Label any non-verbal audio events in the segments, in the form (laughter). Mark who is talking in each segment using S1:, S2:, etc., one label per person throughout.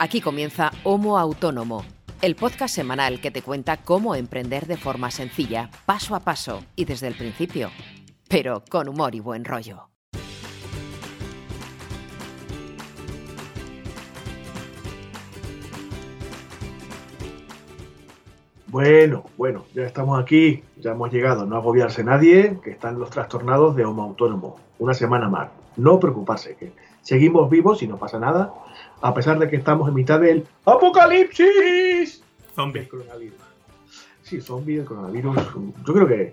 S1: Aquí comienza Homo Autónomo, el podcast semanal que te cuenta cómo emprender de forma sencilla, paso a paso y desde el principio, pero con humor y buen rollo.
S2: Bueno, bueno, ya estamos aquí, ya hemos llegado, no agobiarse nadie, que están los trastornados de Homo Autónomo. Una semana más. No preocuparse, que seguimos vivos y no pasa nada, a pesar de que estamos en mitad del apocalipsis.
S3: Zombie.
S2: Del coronavirus. Sí, zombie, el coronavirus. Yo creo que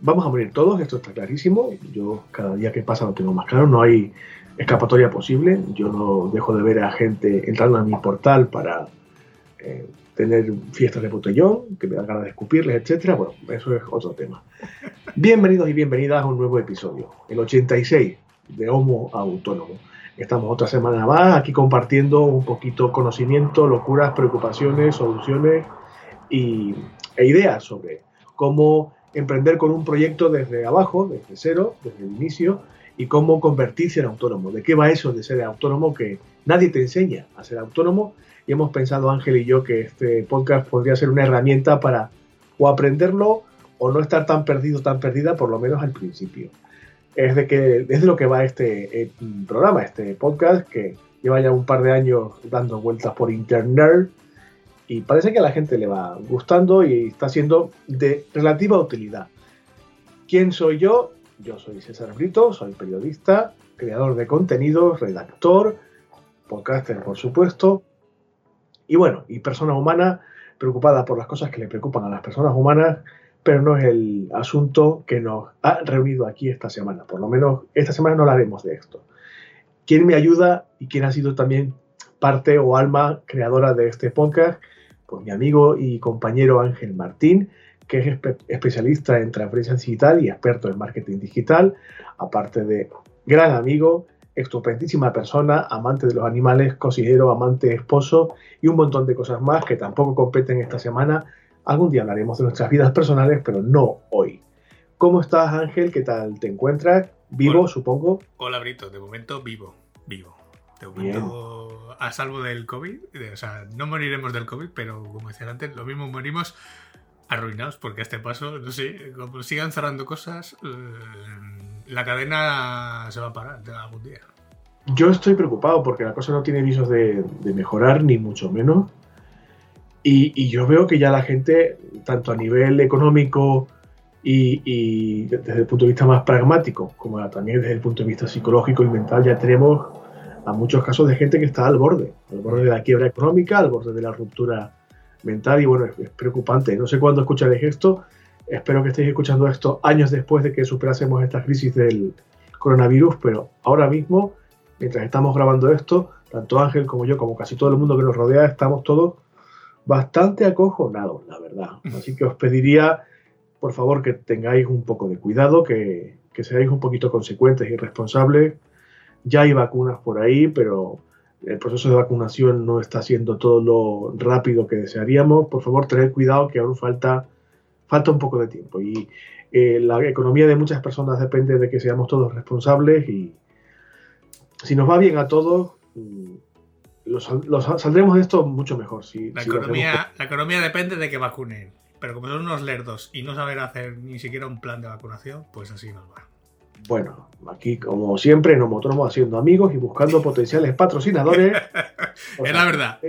S2: vamos a morir todos, esto está clarísimo. Yo cada día que pasa lo tengo más claro, no hay escapatoria posible. Yo no dejo de ver a gente entrando a mi portal para eh, tener fiestas de botellón, que me dan ganas de escupirles, etcétera. Bueno, eso es otro tema. Bienvenidos y bienvenidas a un nuevo episodio, el 86 de Homo Autónomo. Estamos otra semana más aquí compartiendo un poquito conocimiento, locuras, preocupaciones, soluciones y, e ideas sobre cómo emprender con un proyecto desde abajo, desde cero, desde el inicio, y cómo convertirse en autónomo. ¿De qué va eso de ser autónomo? Que nadie te enseña a ser autónomo y hemos pensado Ángel y yo que este podcast podría ser una herramienta para o aprenderlo o no estar tan perdido, tan perdida, por lo menos al principio. Es de, que, es lo que va este eh, programa, este podcast, que lleva ya un par de años dando vueltas por internet y parece que a la gente le va gustando y está siendo de relativa utilidad. ¿Quién soy yo? Yo soy César Brito, soy periodista, creador de contenidos, redactor, podcaster por supuesto, y bueno, y persona humana preocupada por las cosas que le preocupan a las personas humanas, pero no es el asunto que nos ha reunido aquí esta semana. Por lo menos esta semana no hablaremos de esto. ¿Quién me ayuda y quién ha sido también parte o alma creadora de este podcast? Pues mi amigo y compañero Ángel Martín, que es espe especialista en transferencia digital y experto en marketing digital, aparte de gran amigo, estupendísima persona, amante de los animales, cocinero, amante, esposo y un montón de cosas más que tampoco competen esta semana. Algún día hablaremos de nuestras vidas personales, pero no hoy. ¿Cómo estás, Ángel? ¿Qué tal te encuentras? ¿Vivo,
S3: Hola.
S2: supongo?
S3: Hola, Brito. De momento, vivo. Vivo. De momento, Bien. a salvo del COVID. O sea, no moriremos del COVID, pero como decía antes, lo mismo morimos arruinados, porque a este paso, no sé, como sigan cerrando cosas, la cadena se va a parar algún día.
S2: Yo estoy preocupado porque la cosa no tiene visos de, de mejorar, ni mucho menos. Y, y, yo veo que ya la gente, tanto a nivel económico y, y, desde el punto de vista más pragmático, como también desde el punto de vista psicológico y mental, ya tenemos a muchos casos de gente que está al borde, al borde de la quiebra económica, al borde de la ruptura mental. Y bueno, es, es preocupante. No sé cuándo escucharéis esto. Espero que estéis escuchando esto años después de que superásemos esta crisis del coronavirus, pero ahora mismo, mientras estamos grabando esto, tanto Ángel como yo, como casi todo el mundo que nos rodea, estamos todos bastante acojonados, la verdad. Así que os pediría, por favor, que tengáis un poco de cuidado, que, que seáis un poquito consecuentes y responsables. Ya hay vacunas por ahí, pero el proceso de vacunación no está siendo todo lo rápido que desearíamos. Por favor, tened cuidado que aún falta, falta un poco de tiempo. Y eh, la economía de muchas personas depende de que seamos todos responsables y si nos va bien a todos, los, los saldremos de esto mucho mejor. Si,
S3: la,
S2: si
S3: economía, la economía depende de que vacunen. Pero como son unos lerdos y no saber hacer ni siquiera un plan de vacunación, pues así nos va.
S2: Bueno, aquí como siempre en Homotromo haciendo amigos y buscando (laughs) potenciales patrocinadores.
S3: es la verdad.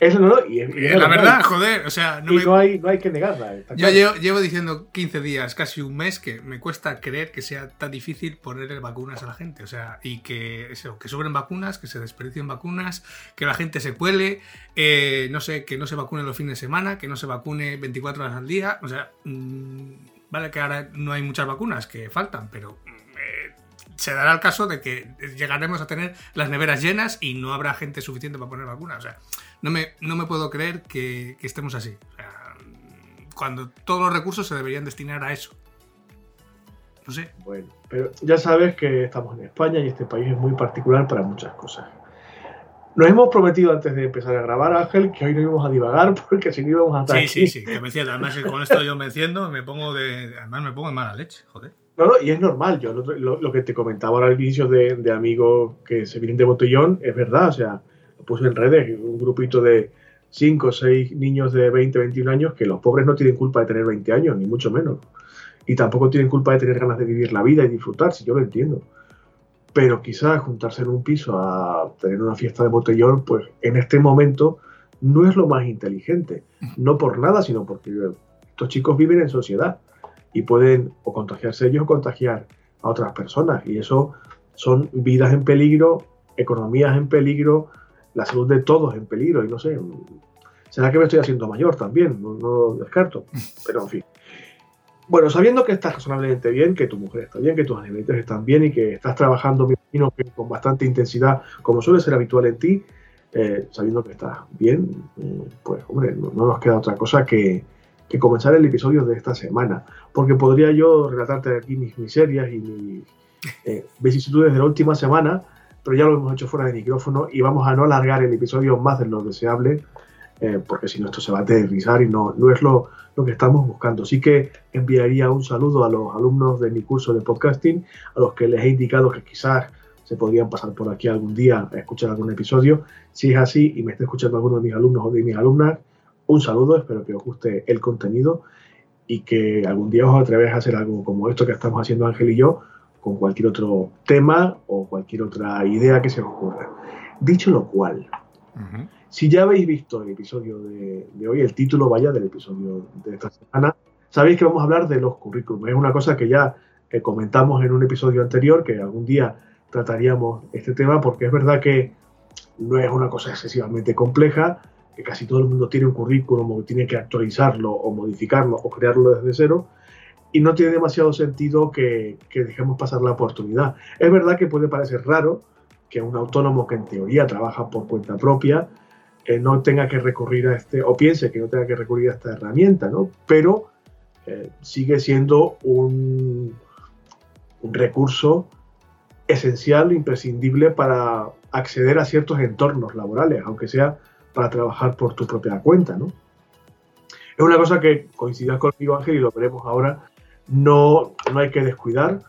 S2: Eso no, y es, y
S3: es la verdad, joder, o sea,
S2: no, y me... no, hay, no hay que negarla.
S3: Yo claro. llevo, llevo, diciendo 15 días, casi un mes, que me cuesta creer que sea tan difícil ponerle vacunas a la gente, o sea, y que eso, que sobren vacunas, que se desperdicien vacunas, que la gente se cuele, eh, no sé, que no se vacune los fines de semana, que no se vacune 24 horas al día, o sea, mmm, vale que ahora no hay muchas vacunas que faltan, pero eh, se dará el caso de que llegaremos a tener las neveras llenas y no habrá gente suficiente para poner vacunas, o sea no me, no me puedo creer que, que estemos así. O sea, cuando todos los recursos se deberían destinar a eso. No sé.
S2: Bueno, pero ya sabes que estamos en España y este país es muy particular para muchas cosas. Nos hemos prometido antes de empezar a grabar, Ángel, que hoy no íbamos a divagar (laughs) porque si no íbamos a estar
S3: Sí, sí, sí, que me enciendo. Además, con esto yo me enciendo, me pongo de. Además, me pongo de mala leche, joder.
S2: No, no, y es normal. Yo lo, lo, lo que te comentaba ahora al inicio de, de amigos que se vienen de botellón, es verdad. O sea, puse en redes, un grupito de 5 o 6 niños de 20, 21 años, que los pobres no tienen culpa de tener 20 años, ni mucho menos. Y tampoco tienen culpa de tener ganas de vivir la vida y disfrutar, si yo lo entiendo. Pero quizás juntarse en un piso a tener una fiesta de botellón, pues en este momento no es lo más inteligente. No por nada, sino porque estos chicos viven en sociedad y pueden o contagiarse ellos o contagiar a otras personas. Y eso son vidas en peligro, economías en peligro, la salud de todos en peligro. Y no sé, será que me estoy haciendo mayor también, no, lo descarto. (laughs) Pero en fin. Bueno, sabiendo que estás razonablemente bien, que tu mujer está bien, que tus animalitos están bien y que estás trabajando, con bastante intensidad, como suele ser habitual en ti, eh, sabiendo que estás bien, eh, pues hombre, no, nos queda otra cosa que, que comenzar el episodio de esta semana. Porque podría yo relatarte aquí mis miserias y mis eh, vicisitudes de la última semana, pero ya lo hemos hecho fuera de micrófono y vamos a no alargar el episodio más de lo deseable, eh, porque si no esto se va a aterrizar y no, no es lo, lo que estamos buscando. Así que enviaría un saludo a los alumnos de mi curso de podcasting, a los que les he indicado que quizás se podrían pasar por aquí algún día a escuchar algún episodio. Si es así y me está escuchando alguno de mis alumnos o de mis alumnas, un saludo, espero que os guste el contenido y que algún día os atreváis a hacer algo como esto que estamos haciendo Ángel y yo, con cualquier otro tema o cualquier otra idea que se os ocurra. Dicho lo cual, si ya habéis visto el episodio de, hoy, el título vaya del episodio de esta semana, sabéis que vamos a hablar de los currículums. Es una cosa que ya eh, comentamos en un episodio anterior, que algún día trataríamos este tema, porque es verdad que no es una cosa excesivamente compleja, que casi todo el mundo tiene un currículum o tiene que actualizarlo o modificarlo o crearlo desde cero y no tiene demasiado sentido que, dejemos pasar la oportunidad. Es verdad que puede parecer raro que un autónomo que en teoría trabaja por cuenta propia eh, no tenga que recurrir a este, o piense que no tenga que recurrir a esta herramienta, ¿no? Pero eh, sigue siendo un, recurso esencial, imprescindible para acceder a ciertos entornos laborales, aunque sea para trabajar por tu propia cuenta, ¿no? Es una cosa que coincidirá conmigo, Ángel, y lo veremos ahora, no, no hay que descuidar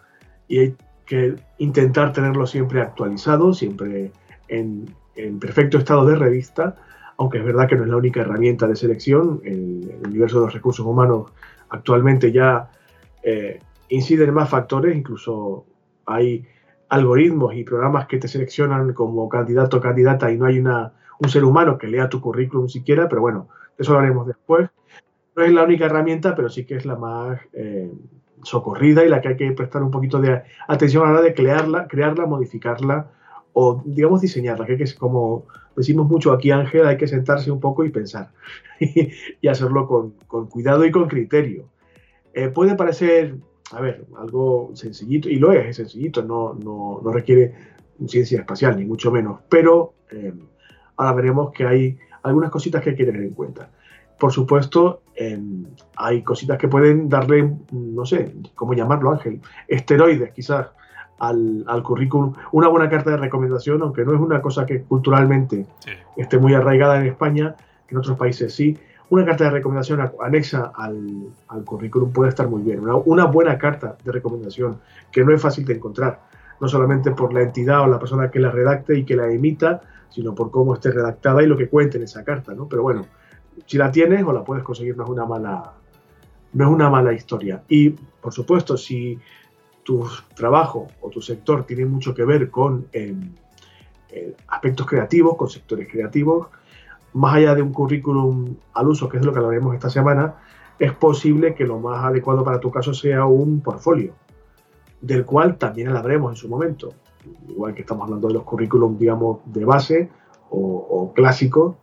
S2: y hay que intentar tenerlo siempre actualizado, siempre en, perfecto estado de revista, aunque es verdad que no es la única herramienta de selección, el, el universo de los recursos humanos actualmente ya eh, inciden más factores, incluso hay algoritmos y programas que te seleccionan como candidato o candidata y no hay una, un ser humano que lea tu currículum siquiera, pero bueno, de eso hablaremos después. No es la única herramienta, pero sí que es la más eh, socorrida y la que hay que prestar un poquito de atención a la hora de crearla, crearla, modificarla o, digamos, diseñarla, que, es como decimos mucho aquí, Ángel, hay que sentarse un poco y pensar (laughs) y hacerlo con, cuidado y con criterio. Eh, puede parecer, a ver, algo sencillito, y lo es, es sencillito, no, no, no requiere ciencia espacial, ni mucho menos, pero eh, ahora veremos que hay algunas cositas que hay que tener en cuenta. Por supuesto, em, hay cositas que pueden darle, no sé, ¿cómo llamarlo, Ángel? Esteroides, quizás, al, currículum. Una buena carta de recomendación, aunque no es una cosa que culturalmente esté muy arraigada en España, en otros países sí. Una carta de recomendación anexa al, currículum puede estar muy bien. Una, una, buena carta de recomendación que no es fácil de encontrar, no solamente por la entidad o la persona que la redacte y que la emita, sino por cómo esté redactada y lo que cuente en esa carta, ¿no? Pero bueno, si la tienes o la puedes conseguir no es una mala, no es una mala historia. Y por supuesto, si tu trabajo o tu sector tiene mucho que ver con em, eh, aspectos creativos, con sectores creativos, más allá de un currículum al uso, que es lo que hablaremos esta semana, es posible que lo más adecuado para tu caso sea un portfolio, del cual también hablaremos en su momento igual que estamos hablando de los currículums, digamos, de base o, clásicos,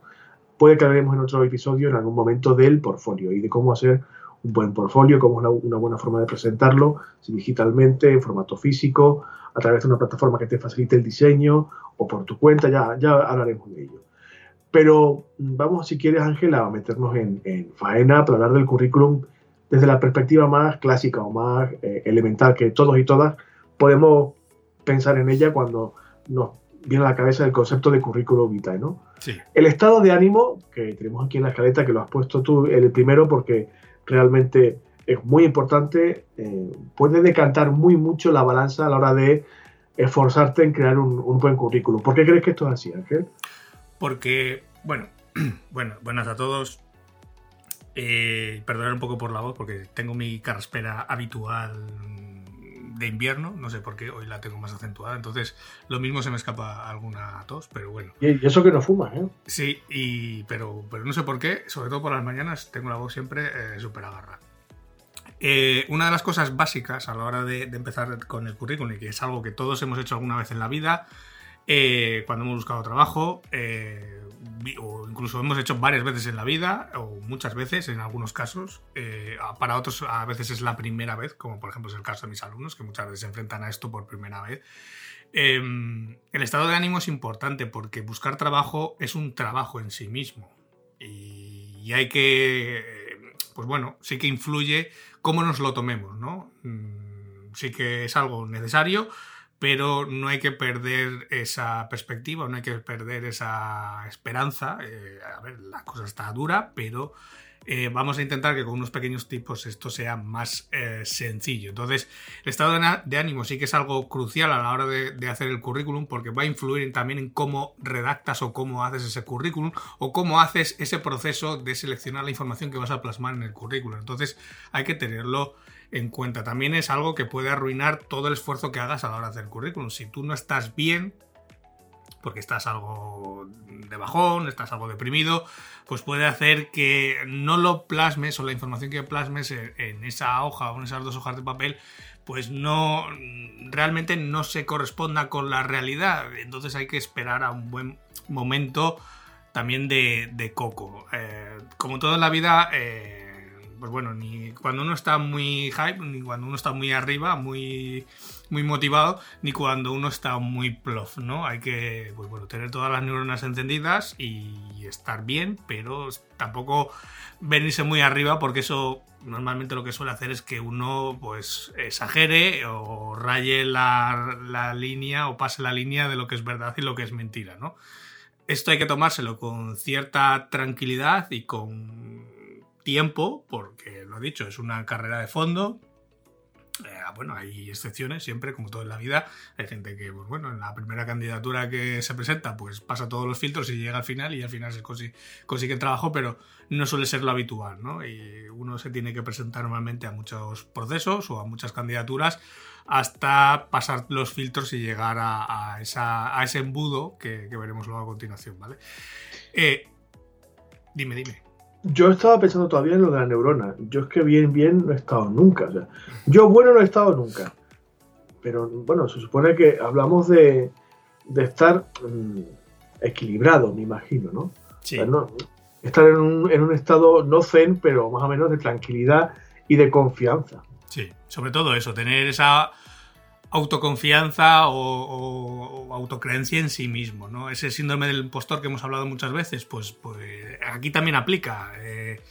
S2: puede que hablemos en otro episodio en algún momento del portfolio y de cómo hacer un buen portfolio, cómo es una, buena forma de presentarlo, si digitalmente, en formato físico, a través de una plataforma que te facilite el diseño o por tu cuenta, ya, ya hablaremos de ello. Pero vamos, si quieres, Ángela, a meternos en, faena para hablar del currículum desde la perspectiva más clásica o más eh, elemental que todos y todas podemos pensar en ella cuando nos viene a la cabeza el concepto de currículum vitae, ¿no? Sí. El estado de ánimo, que tenemos aquí en la escaleta, que lo has puesto tú el primero porque realmente es muy importante, eh, puede decantar muy mucho la balanza a la hora de esforzarte en crear un, buen currículum. ¿Por qué crees que esto es así, Ángel?
S3: porque, bueno, (clears throat) bueno, buenas a todos. Eh, perdonar un poco por la voz porque tengo mi carraspera habitual de invierno, no sé por qué, hoy la tengo más acentuada, entonces lo mismo se me escapa alguna tos, pero bueno.
S2: Y eso que no fumas, ¿eh?
S3: Sí, y, pero, pero no sé por qué, sobre todo por las mañanas, tengo la voz siempre eh, súper agarrada. Eh, una de las cosas básicas a la hora de, empezar con el currículum, y que es algo que todos hemos hecho alguna vez en la vida, eh, cuando hemos buscado trabajo, eh, o incluso hemos hecho varias veces en la vida, o muchas veces en algunos casos, para otros a veces es la primera vez, como por ejemplo es el caso de mis alumnos, que muchas veces se enfrentan a esto por primera vez. Em, el estado de ánimo es importante porque buscar trabajo es un trabajo en sí mismo. y hay que, pues bueno, sí que influye cómo nos lo tomemos, ¿no? Mm, sí que es algo necesario, pero no hay que perder esa perspectiva, no hay que perder esa esperanza. Eh, a ver, la cosa está dura, pero eh, vamos a intentar que con unos pequeños tipos esto sea más eh, sencillo. Entonces, el estado de, ánimo sí que es algo crucial a la hora de, hacer el currículum porque va a influir también en cómo redactas o cómo haces ese currículum o cómo haces ese proceso de seleccionar la información que vas a plasmar en el currículum. Entonces, hay que tenerlo en cuenta. También es algo que puede arruinar todo el esfuerzo que hagas a la hora de hacer el currículum. Si tú no estás bien porque estás algo de bajón, estás algo deprimido, pues puede hacer que no lo plasmes o la información que plasmes en esa hoja o en esas dos hojas de papel pues no realmente no se corresponda con la realidad. Entonces hay que esperar a un buen momento también de, coco. Eh, como todo en la vida, eh, pues bueno, ni cuando uno está muy hype, ni cuando uno está muy arriba, muy, muy motivado, ni cuando uno está muy plof, ¿no? Hay que, pues bueno, tener todas las neuronas encendidas y estar bien, pero tampoco venirse muy arriba porque eso normalmente lo que suele hacer es que uno pues exagere o raye la, la línea o pase la línea de lo que es verdad y lo que es mentira, ¿no? Esto hay que tomárselo con cierta tranquilidad y con tiempo, porque lo he dicho, es una carrera de fondo. Eh, bueno, hay excepciones siempre, como todo en la vida. Hay gente que, pues bueno, en la primera candidatura que se presenta, pues pasa todos los filtros y llega al final y al final se consigue, consigue el trabajo, pero no suele ser lo habitual, ¿no? Y uno se tiene que presentar normalmente a muchos procesos o a muchas candidaturas hasta pasar los filtros y llegar a, esa, a ese embudo que, veremos luego a continuación, ¿vale? Eh, dime, dime.
S2: Yo estaba pensando todavía en lo de la neurona. Yo es que bien, bien no he estado nunca. yo bueno no he estado nunca. Pero bueno, se supone que hablamos de, estar mm, equilibrado, me imagino, ¿no?
S3: Sí.
S2: estar en un, en un estado no zen, pero más o menos de tranquilidad y de confianza.
S3: Sí, sobre todo eso, tener esa autoconfianza o, autocreencia en sí mismo, ¿no? Ese síndrome del impostor que hemos hablado muchas veces, pues, pues aquí también aplica. Eh,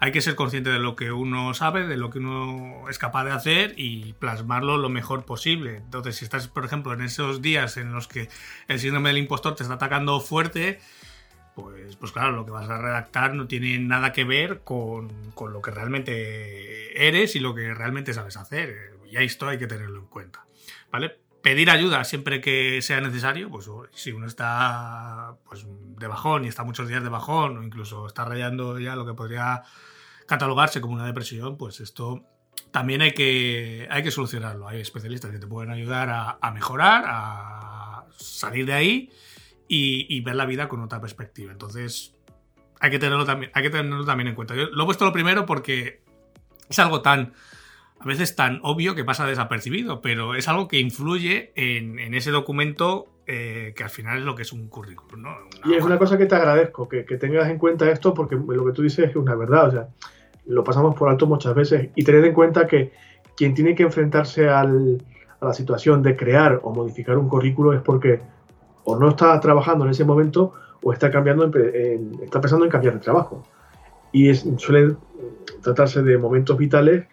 S3: hay que ser consciente de lo que uno sabe, de lo que uno es capaz de hacer y plasmarlo lo mejor posible. Entonces, si estás, por ejemplo, en esos días en los que el síndrome del impostor te está atacando fuerte, pues, pues claro, lo que vas a redactar no tiene nada que ver con, con lo que realmente eres y lo que realmente sabes hacer. Y esto hay que tenerlo en cuenta. ¿Vale? Pedir ayuda siempre que sea necesario, pues si uno está pues, de bajón y está muchos días de bajón o incluso está rayando ya lo que podría catalogarse como una depresión, pues esto también hay que, hay que solucionarlo. Hay especialistas que te pueden ayudar a, mejorar, a salir de ahí y, ver la vida con otra perspectiva. Entonces, hay que tenerlo también, hay que tenerlo también en cuenta. Yo lo he puesto lo primero porque es algo tan a veces tan obvio que pasa desapercibido, pero es algo que influye en, ese documento eh, que al final es lo que es un currículum. ¿no?
S2: y es una cosa que te agradezco, que, tengas en cuenta esto, porque lo que tú dices es una verdad, o sea, lo pasamos por alto muchas veces, y tener en cuenta que quien tiene que enfrentarse a la situación de crear o modificar un currículo es porque o no está trabajando en ese momento o está cambiando está pensando en cambiar de trabajo. Y es, suele tratarse de momentos vitales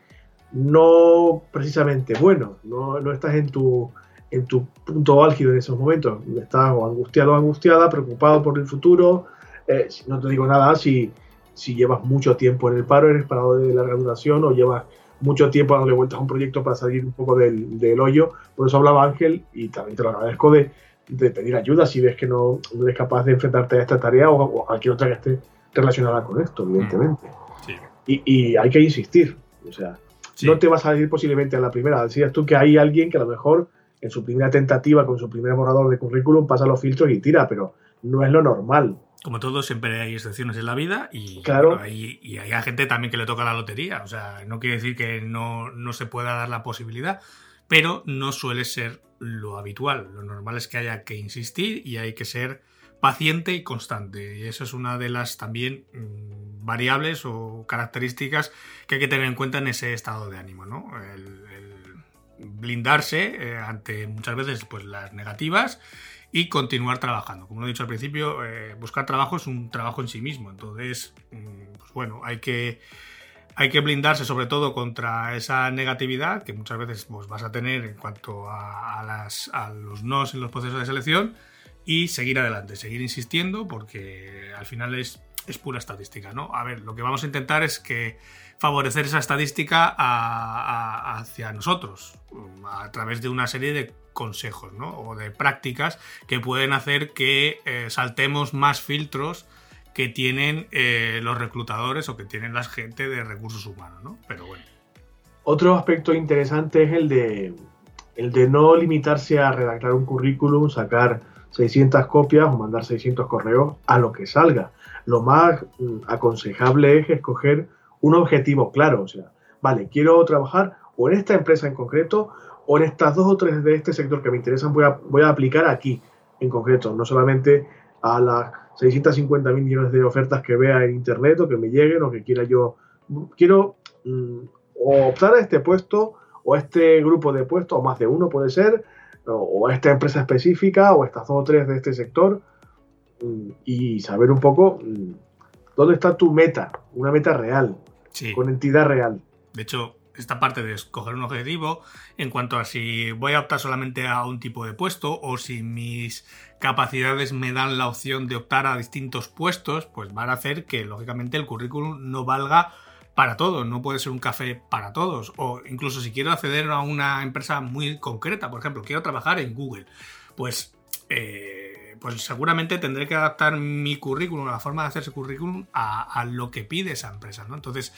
S2: no precisamente bueno, no, no estás en tu, en tu punto álgido en esos momentos, estás angustiado o angustiada, preocupado por el futuro, eh, no te digo nada si, si llevas mucho tiempo en el paro, eres parado de larga duración o llevas mucho tiempo dándole vueltas a un proyecto para salir un poco del, del, hoyo. Por eso hablaba Ángel y también te lo agradezco de, de pedir ayuda si ves que no, eres capaz de enfrentarte a esta tarea o, a cualquier otra que esté relacionada con esto, evidentemente. Y, y, hay que insistir. O sea, no te vas a ir posiblemente a la primera. Decías tú que hay alguien que a lo mejor en su primera tentativa, con su primer borrador de currículum, pasa los filtros y tira, pero no es lo normal.
S3: Como todo, siempre hay excepciones en la vida y, claro. hay, y hay gente también que le toca la lotería. O sea, no quiere decir que no, no se pueda dar la posibilidad, pero no suele ser lo habitual. Lo normal es que haya que insistir y hay que ser paciente y constante. Y eso es una de las también mm, variables o características que hay que tener en cuenta en ese estado de ánimo, ¿no? El, blindarse eh, ante muchas veces pues, las negativas y continuar trabajando. Como lo he dicho al principio, eh, buscar trabajo es un trabajo en sí mismo. Entonces, mm, pues bueno, hay que, hay que blindarse sobre todo contra esa negatividad que muchas veces pues, vas a tener en cuanto a, las, a los nos en los procesos de selección y seguir adelante, seguir insistiendo porque al final es, es pura estadística. ¿no? A ver, lo que vamos a intentar es que favorecer esa estadística hacia nosotros a través de una serie de consejos ¿no? o de prácticas que pueden hacer que eh, saltemos más filtros que tienen eh, los reclutadores o que tienen la gente de recursos humanos, ¿no? Pero bueno.
S2: Otro aspecto interesante es el de, el de no limitarse a redactar un currículum, sacar 600 copias o mandar 600 correos a lo que salga. Lo más mm, aconsejable es escoger un objetivo claro, o sea, vale, quiero trabajar o en esta empresa en concreto o en estas dos o tres de este sector que me interesan voy a, aplicar aquí en concreto, no solamente a las 650 mil millones de ofertas que vea en internet o que me lleguen o que quiera yo, quiero mm, optar a este puesto o este grupo de puestos, o más de uno puede ser, o, a esta empresa específica o a estas dos o tres de este sector mm, y saber un poco mm, dónde está tu meta, una meta real, con entidad real.
S3: De hecho, esta parte de escoger un objetivo en cuanto a si voy a optar solamente a un tipo de puesto o si mis capacidades me dan la opción de optar a distintos puestos, pues van a hacer que lógicamente el currículum no valga para todos, no puede ser un café para todos. O incluso si quiero acceder a una empresa muy concreta, por ejemplo, quiero trabajar en Google, pues, eh, pues seguramente tendré que adaptar mi currículum, la forma de hacer ese currículum a, a lo que pide esa empresa, ¿no? Entonces,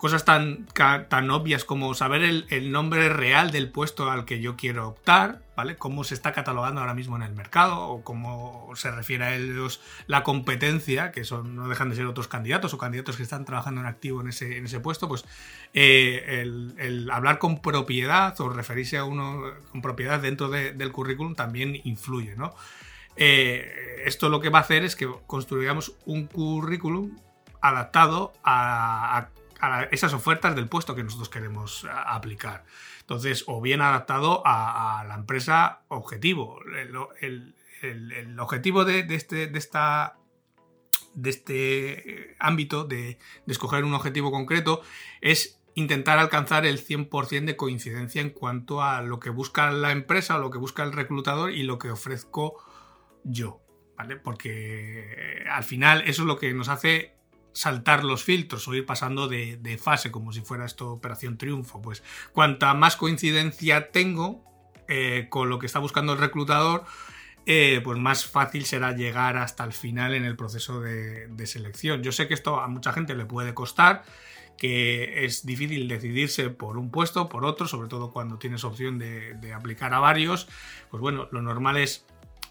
S3: cosas tan, tan obvias como saber el, nombre real del puesto al que yo quiero optar, ¿vale? Cómo se está catalogando ahora mismo en el mercado o cómo se refiere a ellos la competencia, que son, no dejan de ser otros candidatos o candidatos que están trabajando en activo en ese, en ese puesto, pues eh, el, hablar con propiedad o referirse a uno con propiedad dentro del currículum también influye, ¿no? Eh, esto lo que va a hacer es que construyamos un currículum adaptado a esas ofertas del puesto que nosotros queremos aplicar. Entonces, o bien adaptado a, la empresa objetivo. El, objetivo de, este, de, esta, de este ámbito, de, escoger un objetivo concreto, es intentar alcanzar el 100% de coincidencia en cuanto a lo que busca la empresa o lo que busca el reclutador y lo que ofrezco yo. ¿Vale? Porque al final eso es lo que nos hace saltar los filtros o ir pasando de, fase como si fuera esto Operación Triunfo. Pues cuanta más coincidencia tengo eh, con lo que está buscando el reclutador, eh, pues más fácil será llegar hasta el final en el proceso de, selección. Yo sé que esto a mucha gente le puede costar, que es difícil decidirse por un puesto, por otro, sobre todo cuando tienes opción de, de aplicar a varios. Pues bueno, lo normal es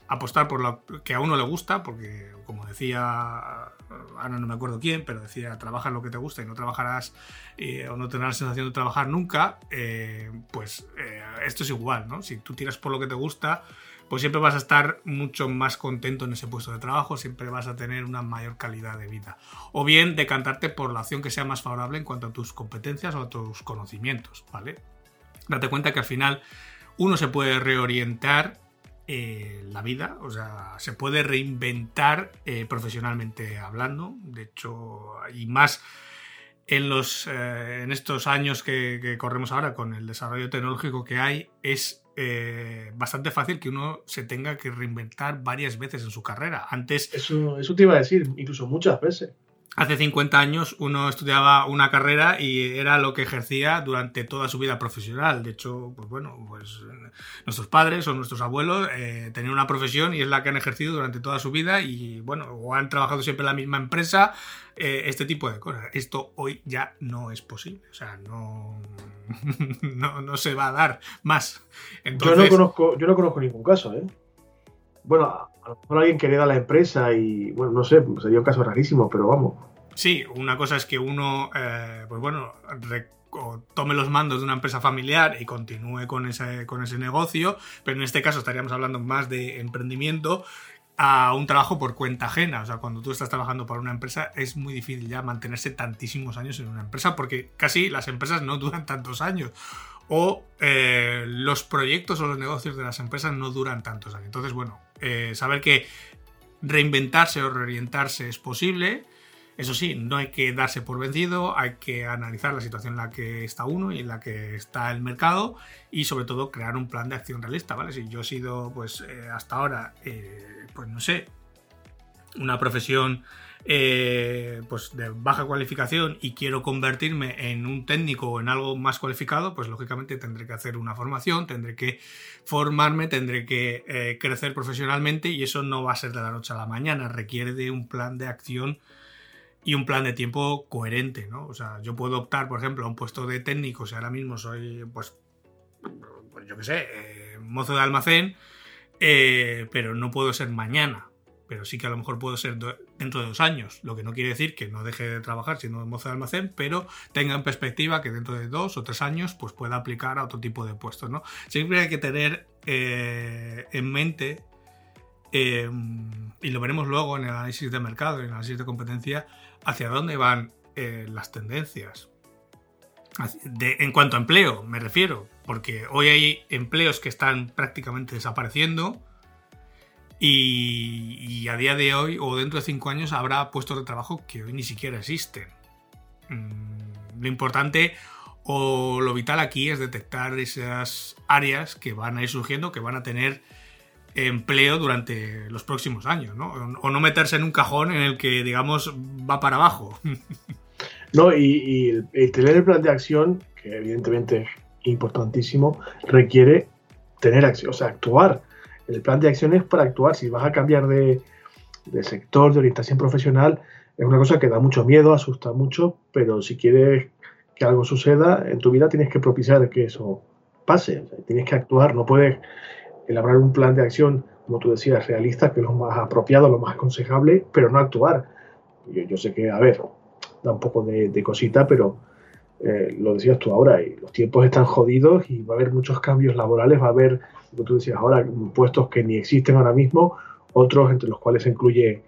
S3: apostar por lo que a uno le gusta, porque como decía, ahora no me acuerdo quién, pero decía, trabaja lo que te gusta y no trabajarás eh, o no tendrás la sensación de trabajar nunca, eh, pues eh, esto es igual, ¿no? Si tú tiras por lo que te gusta, pues siempre vas a estar mucho más contento en ese puesto de trabajo, siempre vas a tener una mayor calidad de vida. O bien decantarte por la opción que sea más favorable en cuanto a tus competencias o a tus conocimientos, ¿vale? Date cuenta que al final uno se puede reorientar eh, la vida, o sea, se puede reinventar eh, profesionalmente hablando, de hecho, y más en, los, eh, en estos años que, corremos ahora con el desarrollo tecnológico que hay, es bastante fácil que uno se tenga que reinventar varias veces en su carrera. Antes...
S2: Eso, eso te iba a decir, incluso muchas veces.
S3: Hace 50 años uno estudiaba una carrera y era lo que ejercía durante toda su vida profesional. De hecho, pues bueno, pues nuestros padres o nuestros abuelos eh, tenían una profesión y es la que han ejercido durante toda su vida y bueno, o han trabajado siempre en la misma empresa, eh, este tipo de cosas. Esto hoy ya no es posible, o sea, no, (laughs) no, se va a dar más.
S2: Yo, no conozco, yo no conozco ningún caso, ¿eh? Bueno, a mejor alguien que hereda la empresa y, bueno, no sé, sería un caso rarísimo, pero vamos.
S3: Sí, una cosa es que uno, eh, pues bueno, tome los mandos de una empresa familiar y continúe con ese, con ese negocio, pero en este caso estaríamos hablando más de emprendimiento a un trabajo por cuenta ajena. O sea, cuando tú estás trabajando para una empresa es muy difícil ya mantenerse tantísimos años en una empresa porque casi las empresas no duran tantos años. O eh, los proyectos o los negocios de las empresas no duran tantos años. Entonces, bueno, eh, saber que reinventarse o reorientarse es posible eso sí, no hay que darse por vencido, hay que analizar la situación en la que está uno y en la que está el mercado y sobre todo crear un plan de acción realista, ¿vale? Si yo he sido, pues, eh, hasta ahora, eh, pues no sé, una profesión eh, pues de baja cualificación y quiero convertirme en un técnico o en algo más cualificado, pues lógicamente tendré que hacer una formación, tendré que formarme, tendré que crecer profesionalmente y eso no va a ser de la noche a la mañana, requiere de un plan de acción y un plan de tiempo coherente, ¿no? O sea, yo puedo optar, por ejemplo, a un puesto de técnico si ahora mismo soy, pues, pues yo qué sé, eh, mozo de almacén, eh, pero no puedo ser mañana. Pero sí que a lo mejor puedo ser dentro de dos años, lo que no quiere decir que no deje de trabajar siendo mozo de almacén, pero tenga en perspectiva que dentro de dos o tres años pues pueda aplicar a otro tipo de puestos, ¿no? Siempre hay que tener eh, en mente y lo veremos luego en el análisis de mercado, en el análisis de competencia, hacia dónde van eh, las tendencias. en cuanto a empleo, me refiero, porque hoy hay empleos que están prácticamente desapareciendo y, a día de hoy o dentro de cinco años habrá puestos de trabajo que hoy ni siquiera existen. Mm, lo importante o lo vital aquí es detectar esas áreas que van a ir surgiendo, que van a tener empleo durante los próximos años, ¿no? O no meterse en un cajón en el que, digamos, va para abajo. (laughs)
S2: No, y, tener el plan de acción, que evidentemente es importantísimo, requiere tener acción, o sea, actuar. El plan de acción es para actuar. Si vas a cambiar de, de sector, de orientación profesional, es una cosa que da mucho miedo, asusta mucho, pero si quieres que algo suceda en tu vida, tienes que propiciar que eso pase. tienes que actuar, no puedes elaborar un plan de acción, como tú decías, realista, que es lo más apropiado, lo más aconsejable, pero no actuar. Yo, sé que, a ver, da un poco de, cosita, pero eh, lo decías tú ahora, y los tiempos están jodidos y va a haber muchos cambios laborales, va a haber, como tú decías ahora, puestos que ni existen ahora mismo, otros entre los cuales se incluye,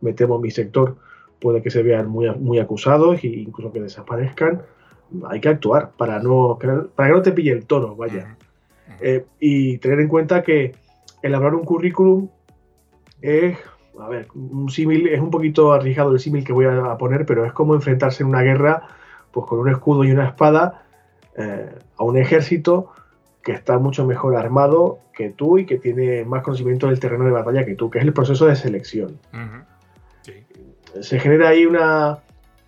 S2: metemos mi sector, puede que se vean muy, muy acusados e incluso que desaparezcan. Hay que actuar para, no, para que no te pille el toro, vaya. Eh, y tener en cuenta que elaborar un currículum es, a ver, un símil, es un poquito arriesgado el símil que voy a poner, pero es como enfrentarse en una guerra pues con un escudo y una espada eh, a un ejército que está mucho mejor armado que tú y que tiene más conocimiento del terreno de batalla que tú, que es el proceso de selección. Se genera ahí una,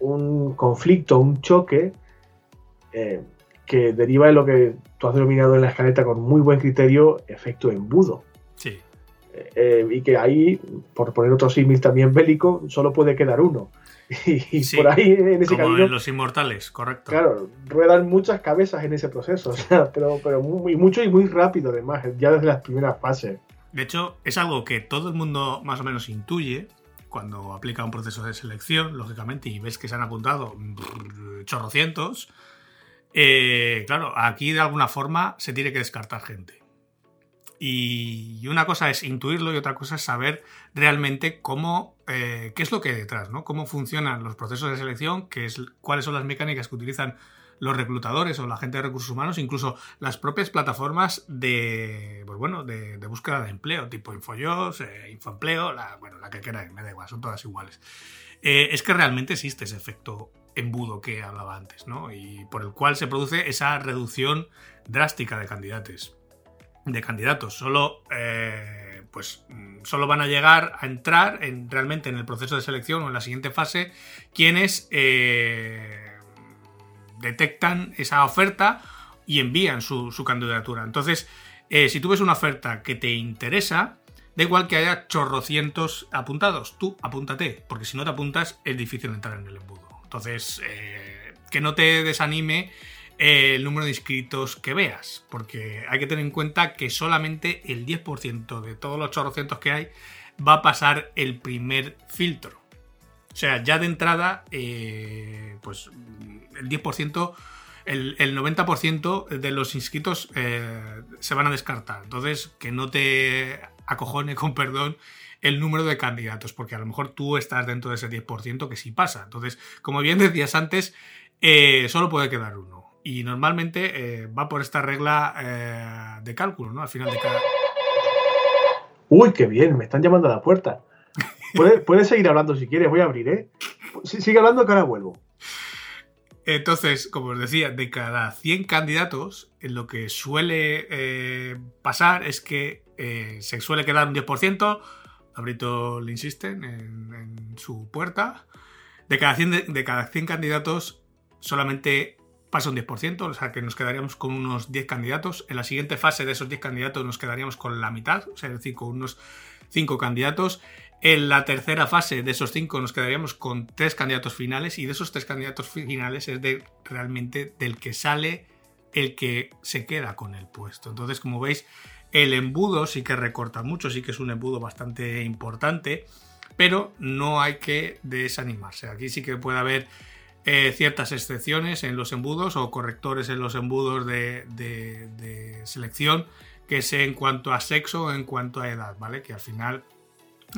S2: un conflicto, un choque eh, que deriva de lo que tú has denominado en la escaleta con muy buen criterio efecto embudo. Eh, y que ahí, por poner otro símil también bélico, solo puede quedar uno. (laughs) Y, por ahí, en ese
S3: Como en los inmortales, correcto.
S2: Claro, ruedan muchas cabezas en ese proceso, (laughs) o sea, pero, pero muy, mucho y muy rápido además, ya desde las primeras fases.
S3: De hecho, es algo que todo el mundo más o menos intuye cuando aplica un proceso de selección, lógicamente, y ves que se han apuntado chorrocientos eh, claro, aquí de alguna forma se tiene que descartar gente. Y una cosa es intuirlo y otra cosa es saber realmente cómo, eh, qué es lo que hay detrás, ¿no? Cómo funcionan los procesos de selección, qué es, cuáles son las mecánicas que utilizan los reclutadores o la gente de recursos humanos, incluso las propias plataformas de, pues bueno, de, búsqueda de empleo, tipo Infojobs, eh, Infoempleo, la, bueno, la que quieran, me da igual, son todas iguales. es que realmente existe ese efecto embudo que hablaba antes, ¿no? Y por el cual se produce esa reducción drástica de candidatos. De candidatos. Solo, eh, pues mm, solo van a llegar a entrar en, realmente en el proceso de selección o en la siguiente fase quienes eh, detectan esa oferta y envían su, candidatura. Entonces, eh, si tú ves una oferta que te interesa, da igual que haya chorrocientos apuntados, tú apúntate, porque si no te apuntas es difícil entrar en el embudo. Entonces, que no te desanime el número de inscritos que veas, porque hay que tener en cuenta que solamente el 10% de todos los chorrocientos que hay va a pasar el primer filtro. O sea, ya de entrada, eh, pues el 10%, el, 90% de los inscritos eh, se van a descartar. Entonces, que no te acojone, (laughs) con perdón, el número de candidatos, porque a lo mejor tú estás dentro de ese 10% que sí pasa. Entonces, como bien decías antes, eh, solo puede quedar uno y normalmente eh, va por esta regla eh, de cálculo, ¿no? Al final de cada...
S2: Uy, qué bien, me están llamando a la puerta. Puedes, seguir hablando si quieres, voy a abrir, ¿eh? Sigue hablando que ahora vuelvo.
S3: Entonces, como os decía, de cada 100 candidatos, lo que suele eh, pasar es que se suele quedar un 10%, Abrito le insisten en, su puerta, de cada, 100, de cada 100 candidatos solamente pasa un 10%, o sea que nos quedaríamos con unos 10 candidatos. En la siguiente fase de esos 10 candidatos nos quedaríamos con la mitad, o sea, es decir, con unos 5 candidatos. En la tercera fase de esos 5 nos quedaríamos con 3 candidatos finales y de esos 3 candidatos finales es de realmente del que sale el que se queda con el puesto. Entonces, como veis, el embudo sí que recorta mucho, sí que es un embudo bastante importante, pero no hay que desanimarse. Aquí sí que puede haber eh, ciertas excepciones en los embudos o correctores en los embudos de, selección que sea en cuanto a sexo o en cuanto a edad, ¿vale? Que al final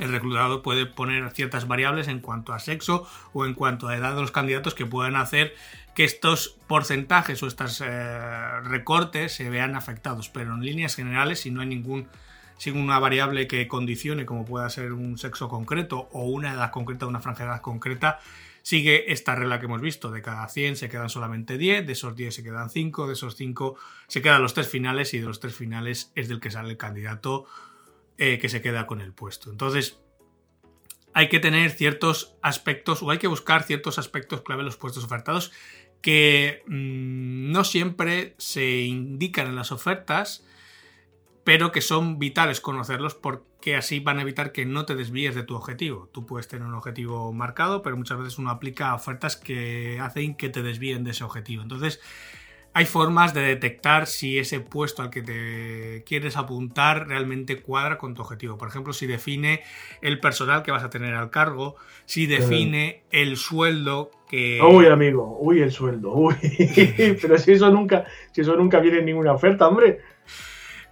S3: el reclutador puede poner ciertas variables en cuanto a sexo o en cuanto a edad de los candidatos que puedan hacer que estos porcentajes o estos eh, recortes se vean afectados, pero en líneas generales, si no hay ningún sin una variable que condicione como pueda ser un sexo concreto o una edad concreta, una franja de edad concreta, sigue esta regla que hemos visto, de cada 100 se quedan solamente 10, de esos 10 se quedan 5, de esos 5 se quedan los tres finales y de los tres finales es del que sale el candidato eh, que se queda con el puesto. Entonces, hay que tener ciertos aspectos o hay que buscar ciertos aspectos clave en los puestos ofertados que mm, no siempre se indican en las ofertas, pero que son vitales conocerlos porque así van a evitar que no te desvíes de tu objetivo. Tú puedes tener un objetivo marcado, pero muchas veces uno aplica ofertas que hacen que te desvíen de ese objetivo. Entonces, hay formas de detectar si ese puesto al que te quieres apuntar realmente cuadra con tu objetivo. Por ejemplo, si define el personal que vas a tener al cargo, si define el sueldo que...
S2: Uy, amigo, uy, el sueldo, uy. (laughs) Pero si eso nunca, si eso nunca viene en ninguna oferta, hombre.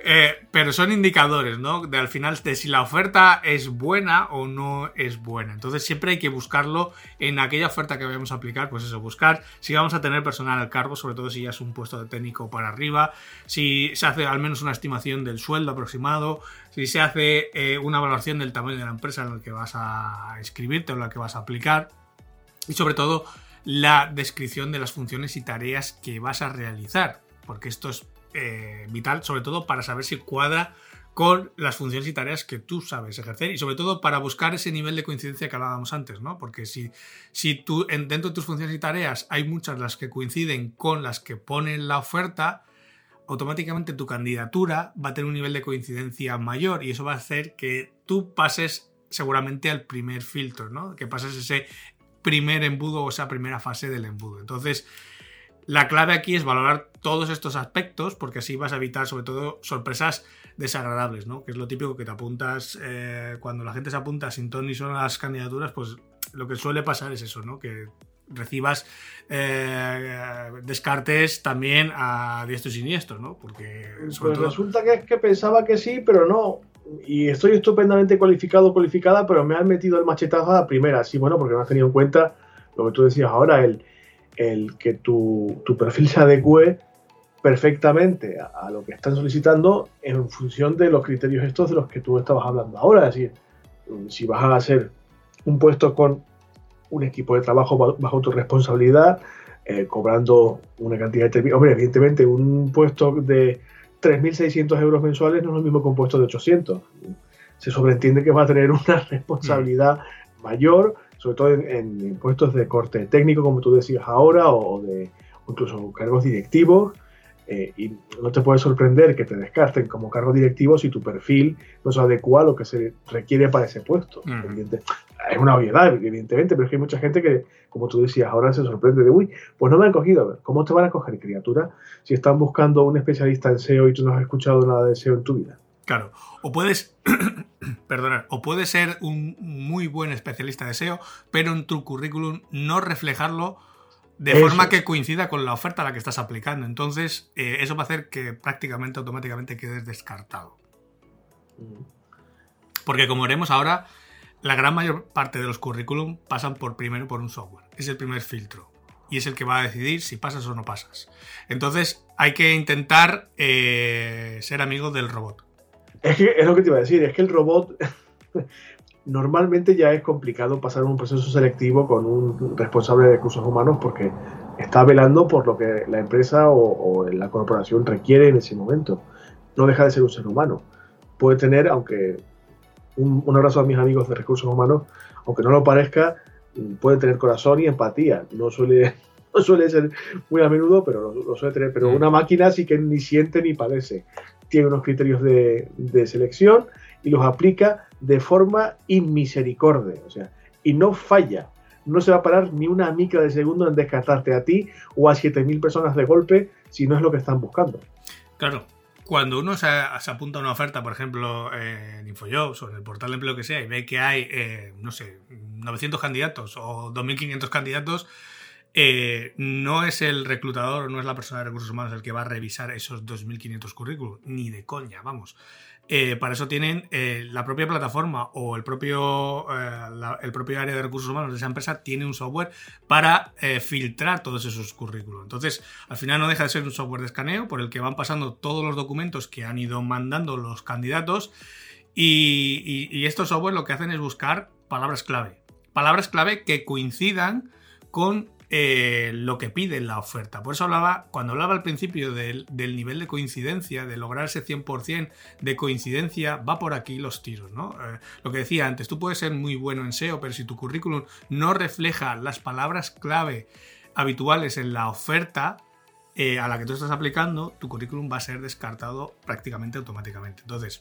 S3: Eh, pero son indicadores, ¿no? De al final de si la oferta es buena o no es buena. Entonces siempre hay que buscarlo en aquella oferta que vayamos a aplicar, pues eso, buscar si vamos a tener personal al cargo, sobre todo si ya es un puesto de técnico para arriba, si se hace al menos una estimación del sueldo aproximado, si se hace eh, una evaluación del tamaño de la empresa en la que vas a inscribirte o en la que vas a aplicar y sobre todo la descripción de las funciones y tareas que vas a realizar, porque esto es eh, vital, sobre todo para saber si cuadra con las funciones y tareas que tú sabes ejercer y sobre todo para buscar ese nivel de coincidencia que hablábamos antes, ¿no? Porque si, si tú dentro de tus funciones y tareas hay muchas las que coinciden con las que pone la oferta, automáticamente tu candidatura va a tener un nivel de coincidencia mayor y eso va a hacer que tú pases seguramente al primer filtro, ¿no? Que pases ese primer embudo o esa primera fase del embudo. Entonces, la clave aquí es valorar todos estos aspectos porque así vas a evitar sobre todo sorpresas desagradables, ¿no? Que es lo típico que te apuntas eh, cuando la gente se apunta sin ton ni son las candidaturas, pues lo que suele pasar es eso, ¿no? Que recibas eh, descartes también a diestro y siniestro, ¿no? Porque
S2: pues resulta que es que pensaba que sí, pero no. Y estoy estupendamente cualificado cualificada, pero me han metido el machetazo a la primera. Sí, bueno, porque no has tenido en cuenta lo que tú decías ahora, el, el que tu, perfil se adecue perfectamente a, lo que están solicitando en función de los criterios estos de los que tú estabas hablando ahora. Es decir, si vas a hacer un puesto con un equipo de trabajo bajo tu responsabilidad, eh, cobrando una cantidad de... Hombre, evidentemente, un puesto de 3.600 euros mensuales no es lo mismo que un puesto de 800. se sobreentiende que va a tener una (laughs) responsabilidad mayor, sobre todo en, puestos de corte técnico, como tú decías ahora, o, de incluso cargos directivos. Eh, y no te puede sorprender que te descarten como cargo directivo si tu perfil no se adecua a lo que se requiere para ese puesto. Es una obviedad, evidentemente, pero es que hay mucha gente que, como tú decías, ahora se sorprende de, uy, pues no me han cogido. ¿Cómo te van a coger, criatura, si están buscando un especialista en SEO y tú no has escuchado nada de SEO en tu vida?
S3: Claro, o puedes, (clears throat) (clears throat) perdonar, o puedes ser un muy buen especialista de SEO, pero en tu currículum no reflejarlo de forma que coincida con la oferta a la que estás aplicando. Entonces, eh, eso va a hacer que prácticamente automáticamente quedes descartado. Porque como veremos ahora, la gran mayor parte de los currículum pasan por primero por un software. Es el primer filtro. Y es el que va a decidir si pasas o no pasas. Entonces, hay que intentar eh, ser amigo del robot.
S2: Es que es lo que te iba a decir, es que el robot (laughs) normalmente ya es complicado pasar un proceso selectivo con un responsable de recursos humanos porque está velando por lo que la empresa o, la corporación requiere en ese momento. No deja de ser un ser humano. Puede tener, aunque un, abrazo a mis amigos de recursos humanos, aunque no lo parezca, puede tener corazón y empatía. No suele, (laughs) no suele ser muy a menudo, pero lo, suele tener. Pero una máquina sí que ni siente ni padece. Tiene unos criterios de, de selección y los aplica de forma inmisericordia, o sea, y no falla. No se va a parar ni una mica de segundo en descartarte a ti o a 7.000 personas de golpe si no es lo que están buscando.
S3: Claro, cuando uno se, apunta a una oferta, por ejemplo, en InfoJobs o en el portal de empleo que sea, y ve que hay, eh, no sé, 900 candidatos o 2.500 candidatos, eh, no es el reclutador, no es la persona de recursos humanos el que va a revisar esos 2.500 currículos, ni de coña, vamos. Eh, para eso tienen eh, la propia plataforma o el propio, el propio área de recursos humanos de esa empresa tiene un software para filtrar todos esos currículos. Entonces, al final no deja de ser un software de escaneo por el que van pasando todos los documentos que han ido mandando los candidatos y, y estos software lo que hacen es buscar palabras clave. Palabras clave que coincidan con eh, lo que pide la oferta. Por eso hablaba, cuando hablaba al principio del, nivel de coincidencia, de lograr ese 100% de coincidencia, va por aquí los tiros, ¿no? Eh, lo que decía antes, tú puedes ser muy bueno en SEO, pero si tu currículum no refleja las palabras clave habituales en la oferta, eh, a la que tú estás aplicando, tu currículum va a ser descartado prácticamente automáticamente. Entonces,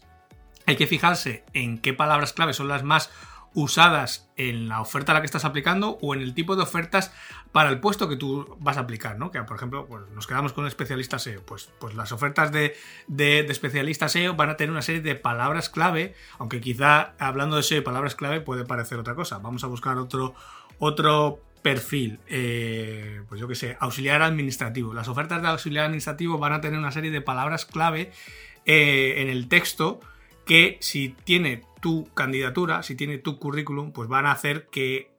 S3: hay que fijarse en qué palabras clave son las más usadas en la oferta a la que estás aplicando o en el tipo de ofertas para el puesto que tú vas a aplicar, ¿no? Que por ejemplo, pues, nos quedamos con especialista SEO. Pues, pues las ofertas de, de, especialista SEO van a tener una serie de palabras clave, aunque quizá hablando de SEO y palabras clave puede parecer otra cosa. Vamos a buscar otro, otro perfil, eh, pues yo que sé, auxiliar administrativo. Las ofertas de auxiliar administrativo van a tener una serie de palabras clave eh, en el texto que si tiene tu candidatura, si tiene tu currículum, pues van a hacer que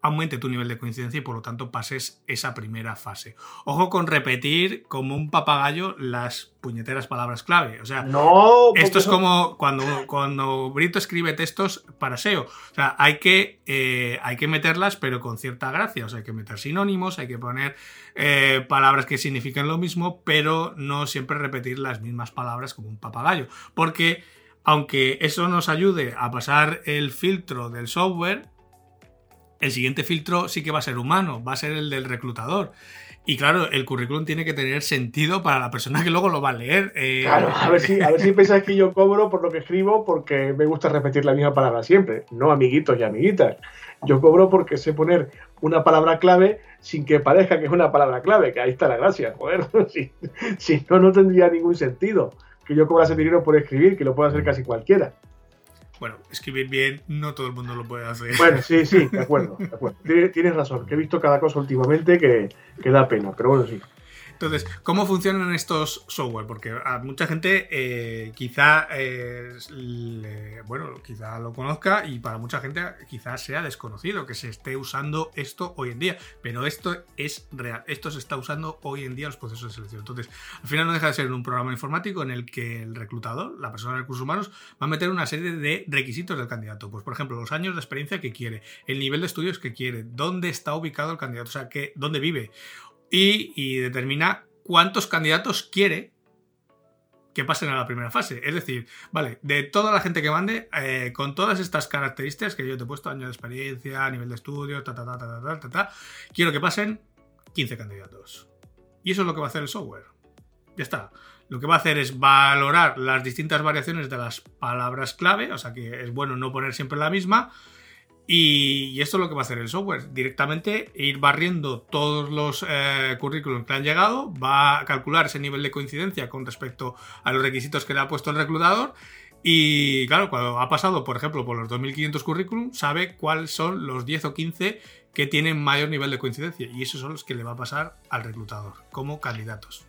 S3: aumente tu nivel de coincidencia y por lo tanto pases esa primera fase. Ojo con repetir como un papagayo las puñeteras palabras clave. O sea,
S2: no,
S3: esto es como cuando, cuando Brito escribe textos para SEO. O sea, hay que, eh, hay que meterlas, pero con cierta gracia. O sea, hay que meter sinónimos, hay que poner eh, palabras que signifiquen lo mismo, pero no siempre repetir las mismas palabras como un papagayo. Porque aunque eso nos ayude a pasar el filtro del software, el siguiente filtro sí que va a ser humano, va a ser el del reclutador. Y claro, el currículum tiene que tener sentido para la persona que luego lo va a leer.
S2: Eh. Claro, a ver, si, a ver si pensáis que yo cobro por lo que escribo porque me gusta repetir la misma palabra siempre. No, amiguitos y amiguitas. Yo cobro porque sé poner una palabra clave sin que parezca que es una palabra clave, que ahí está la gracia, joder. (laughs) si no, no tendría ningún sentido que yo cobrase dinero por escribir, que lo puede hacer casi cualquiera.
S3: Bueno, escribir bien no todo el mundo lo puede hacer.
S2: Bueno, sí, sí, de (laughs) acuerdo. De acuerdo. Tienes razón, que he visto cada cosa últimamente que, que da pena, pero bueno, sí.
S3: Entonces, ¿cómo funcionan estos software? Porque a mucha gente eh, quizá, eh, bueno, quizá lo conozca y para mucha gente quizá sea desconocido que se esté usando esto hoy en día. Pero esto es real, esto se está usando hoy en día en los procesos de selección. Entonces, al final no deja de ser un programa informático en el que el reclutador, la persona de recursos humanos, va a meter una serie de requisitos del candidato. Pues, por ejemplo, los años de experiencia que quiere, el nivel de estudios que quiere, dónde está ubicado el candidato, o sea, que, dónde vive y, determina cuántos candidatos quiere que pasen a la primera fase. Es decir, vale, de toda la gente que mande, eh, con todas estas características que yo te he puesto, año de experiencia, nivel de estudio, ta, ta, ta, ta, ta, ta, ta, quiero que pasen 15 candidatos. Y eso es lo que va a hacer el software. Ya está. Lo que va a hacer es valorar las distintas variaciones de las palabras clave, o sea que es bueno no poner siempre la misma, y, esto es lo que va a hacer el software. Directamente ir barriendo todos los eh, currículums que han llegado, va a calcular ese nivel de coincidencia con respecto a los requisitos que le ha puesto el reclutador. Y claro, cuando ha pasado, por ejemplo, por los 2.500 currículums, sabe cuáles son los 10 o 15 que tienen mayor nivel de coincidencia. Y esos son los que le va a pasar al reclutador como candidatos.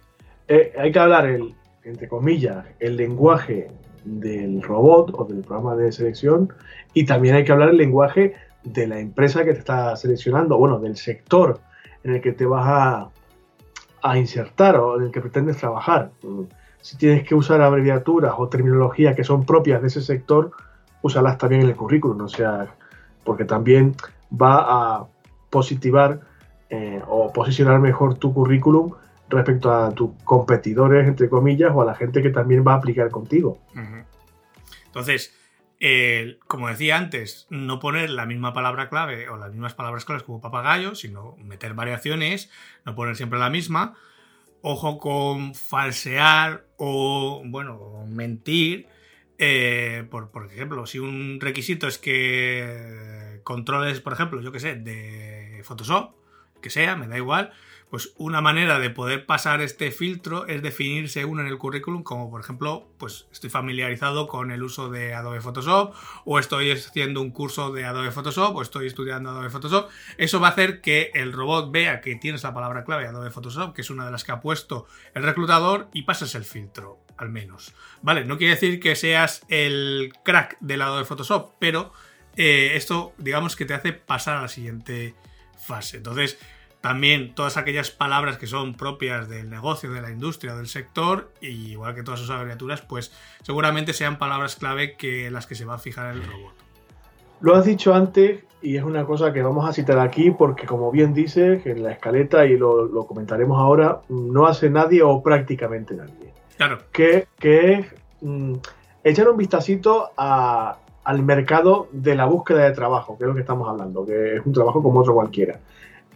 S2: Eh, hay que hablar, el, entre comillas, el lenguaje del robot o del programa de selección y también hay que hablar el lenguaje de la empresa que te está seleccionando, bueno, del sector en el que te vas a, insertar o en el que pretendes trabajar. Si tienes que usar abreviaturas o terminología que son propias de ese sector, úsalas también en el currículum, o sea, porque también va a positivar eh, o posicionar mejor tu currículum respecto a tus competidores, entre comillas, o a la gente que también va a aplicar contigo.
S3: Entonces, como decía antes, no poner la misma palabra clave o las mismas palabras claves como papagayo, sino meter variaciones, no poner siempre la misma. Ojo con falsear o, bueno, mentir. Eh, por, por, ejemplo, si un requisito es que controles, por ejemplo, yo que sé, de Photoshop, que sea, me da igual, pues una manera de poder pasar este filtro es definirse uno en el currículum, como por ejemplo, pues estoy familiarizado con el uso de Adobe Photoshop, o estoy haciendo un curso de Adobe Photoshop, o estoy estudiando Adobe Photoshop. Eso va a hacer que el robot vea que tienes la palabra clave Adobe Photoshop, que es una de las que ha puesto el reclutador, y pases el filtro, al menos. Vale, no quiere decir que seas el crack del Adobe Photoshop, pero eh, esto, digamos que te hace pasar a la siguiente fase. Entonces, también todas aquellas palabras que son propias del negocio, de la industria, del sector, y igual que todas sus abreviaturas, pues seguramente sean palabras clave que las que se va a fijar el robot.
S2: Lo has dicho antes y es una cosa que vamos a citar aquí porque como bien dice en la escaleta y lo, comentaremos ahora, no hace nadie o prácticamente nadie.
S3: Claro.
S2: Que, es mm, echar un vistacito al mercado de la búsqueda de trabajo, que es lo que estamos hablando, que es un trabajo como otro cualquiera.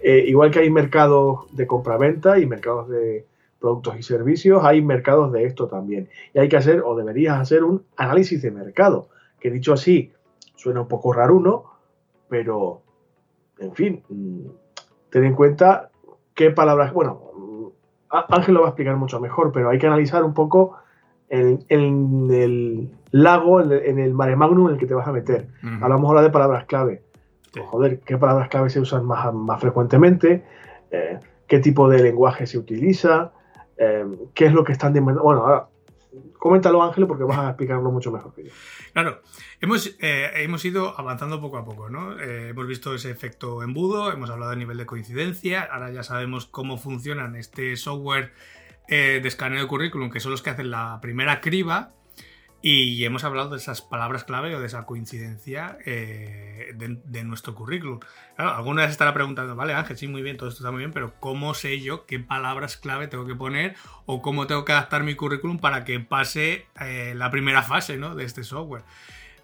S2: Eh, igual que hay mercados de compraventa y mercados de productos y servicios, hay mercados de esto también. Y hay que hacer, o deberías hacer, un análisis de mercado, que dicho así, suena un poco raro uno, pero, en fin, mm, ten en cuenta qué palabras, bueno, Ángel lo va a explicar mucho mejor, pero hay que analizar un poco en, el lago, en el, mare magnum en el que te vas a meter. Hablamos ahora de palabras clave joder, qué palabras clave se usan más, más frecuentemente, eh, qué tipo de lenguaje se utiliza, eh, qué es lo que están demandando. Bueno, ahora, coméntalo Ángel porque vas a explicarlo mucho mejor que yo.
S3: Claro, hemos, eh, hemos ido avanzando poco a poco, ¿no? hemos visto ese efecto embudo, hemos hablado del nivel de coincidencia, ahora ya sabemos cómo funcionan este software de escaneo de currículum, que son los que hacen la primera criba y hemos hablado de esas palabras clave o de esa coincidencia eh, de, nuestro currículum. Claro, alguna vez estará preguntando, vale Ángel, sí, muy bien, todo esto está muy bien, pero ¿cómo sé yo qué palabras clave tengo que poner o cómo tengo que adaptar mi currículum para que pase eh, la primera fase ¿no? de este software?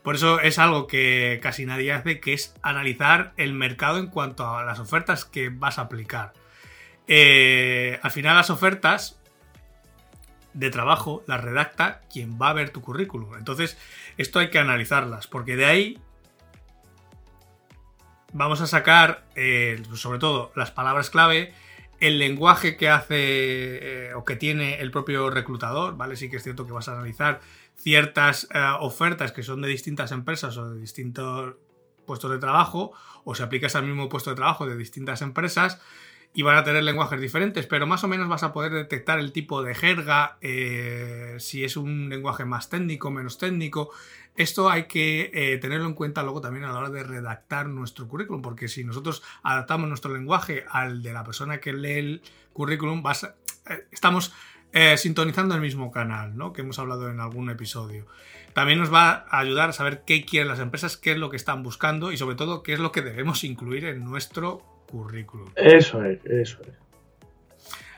S3: Por eso es algo que casi nadie hace, que es analizar el mercado en cuanto a las ofertas que vas a aplicar. Eh, al final las ofertas de trabajo las redacta quien va a ver tu currículum. Entonces, esto hay que analizarlas, porque de ahí vamos a sacar, eh, sobre todo, las palabras clave, el lenguaje que hace eh, o que tiene el propio reclutador, ¿vale? Sí que es cierto que vas a analizar ciertas eh, ofertas que son de distintas empresas o de distintos puestos de trabajo, o si aplicas al mismo puesto de trabajo de distintas empresas, y van a tener lenguajes diferentes, pero más o menos vas a poder detectar el tipo de jerga, eh, si es un lenguaje más técnico, menos técnico. Esto hay que eh, tenerlo en cuenta luego también a la hora de redactar nuestro currículum, porque si nosotros adaptamos nuestro lenguaje al de la persona que lee el currículum, eh, estamos sintonizando el mismo canal, ¿no? Que hemos hablado en algún episodio. También nos va a ayudar a saber qué quieren las empresas, qué es lo que están buscando y sobre todo qué es lo que debemos incluir en nuestro currículum.
S2: Eso es, eso es.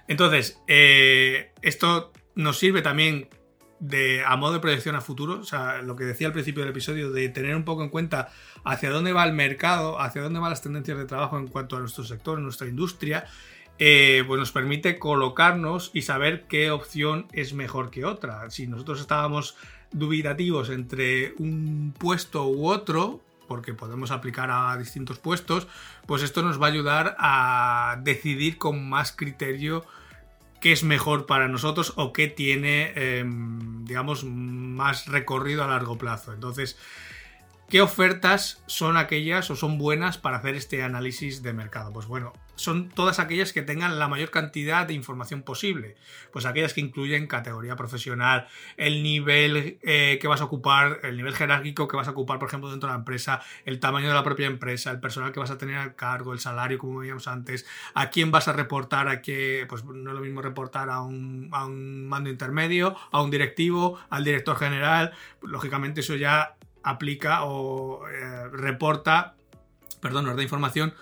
S3: Entonces, eh, esto nos sirve también de, a modo de proyección a futuro, o sea, lo que decía al principio del episodio, de tener un poco en cuenta hacia dónde va el mercado, hacia dónde van las tendencias de trabajo en cuanto a nuestro sector, nuestra industria, eh, pues nos permite colocarnos y saber qué opción es mejor que otra. Si nosotros estábamos dubitativos entre un puesto u otro, porque podemos aplicar a distintos puestos, pues esto nos va a ayudar a decidir con más criterio qué es mejor para nosotros o qué tiene, em, digamos, más recorrido a largo plazo. Entonces, ¿qué ofertas son aquellas o son buenas para hacer este análisis de mercado? Pues bueno, son todas aquellas que tengan la mayor cantidad de información posible. Pues aquellas que incluyen categoría profesional, el nivel eh, que vas a ocupar, el nivel jerárquico que vas a ocupar, por ejemplo, dentro de la empresa, el tamaño de la propia empresa, el personal que vas a tener al cargo, el salario, como veíamos antes, a quién vas a reportar, a qué, pues no es lo mismo reportar a un, a un mando intermedio, a un directivo, al director general. Lógicamente eso ya aplica o eh, reporta, perdón, nos da información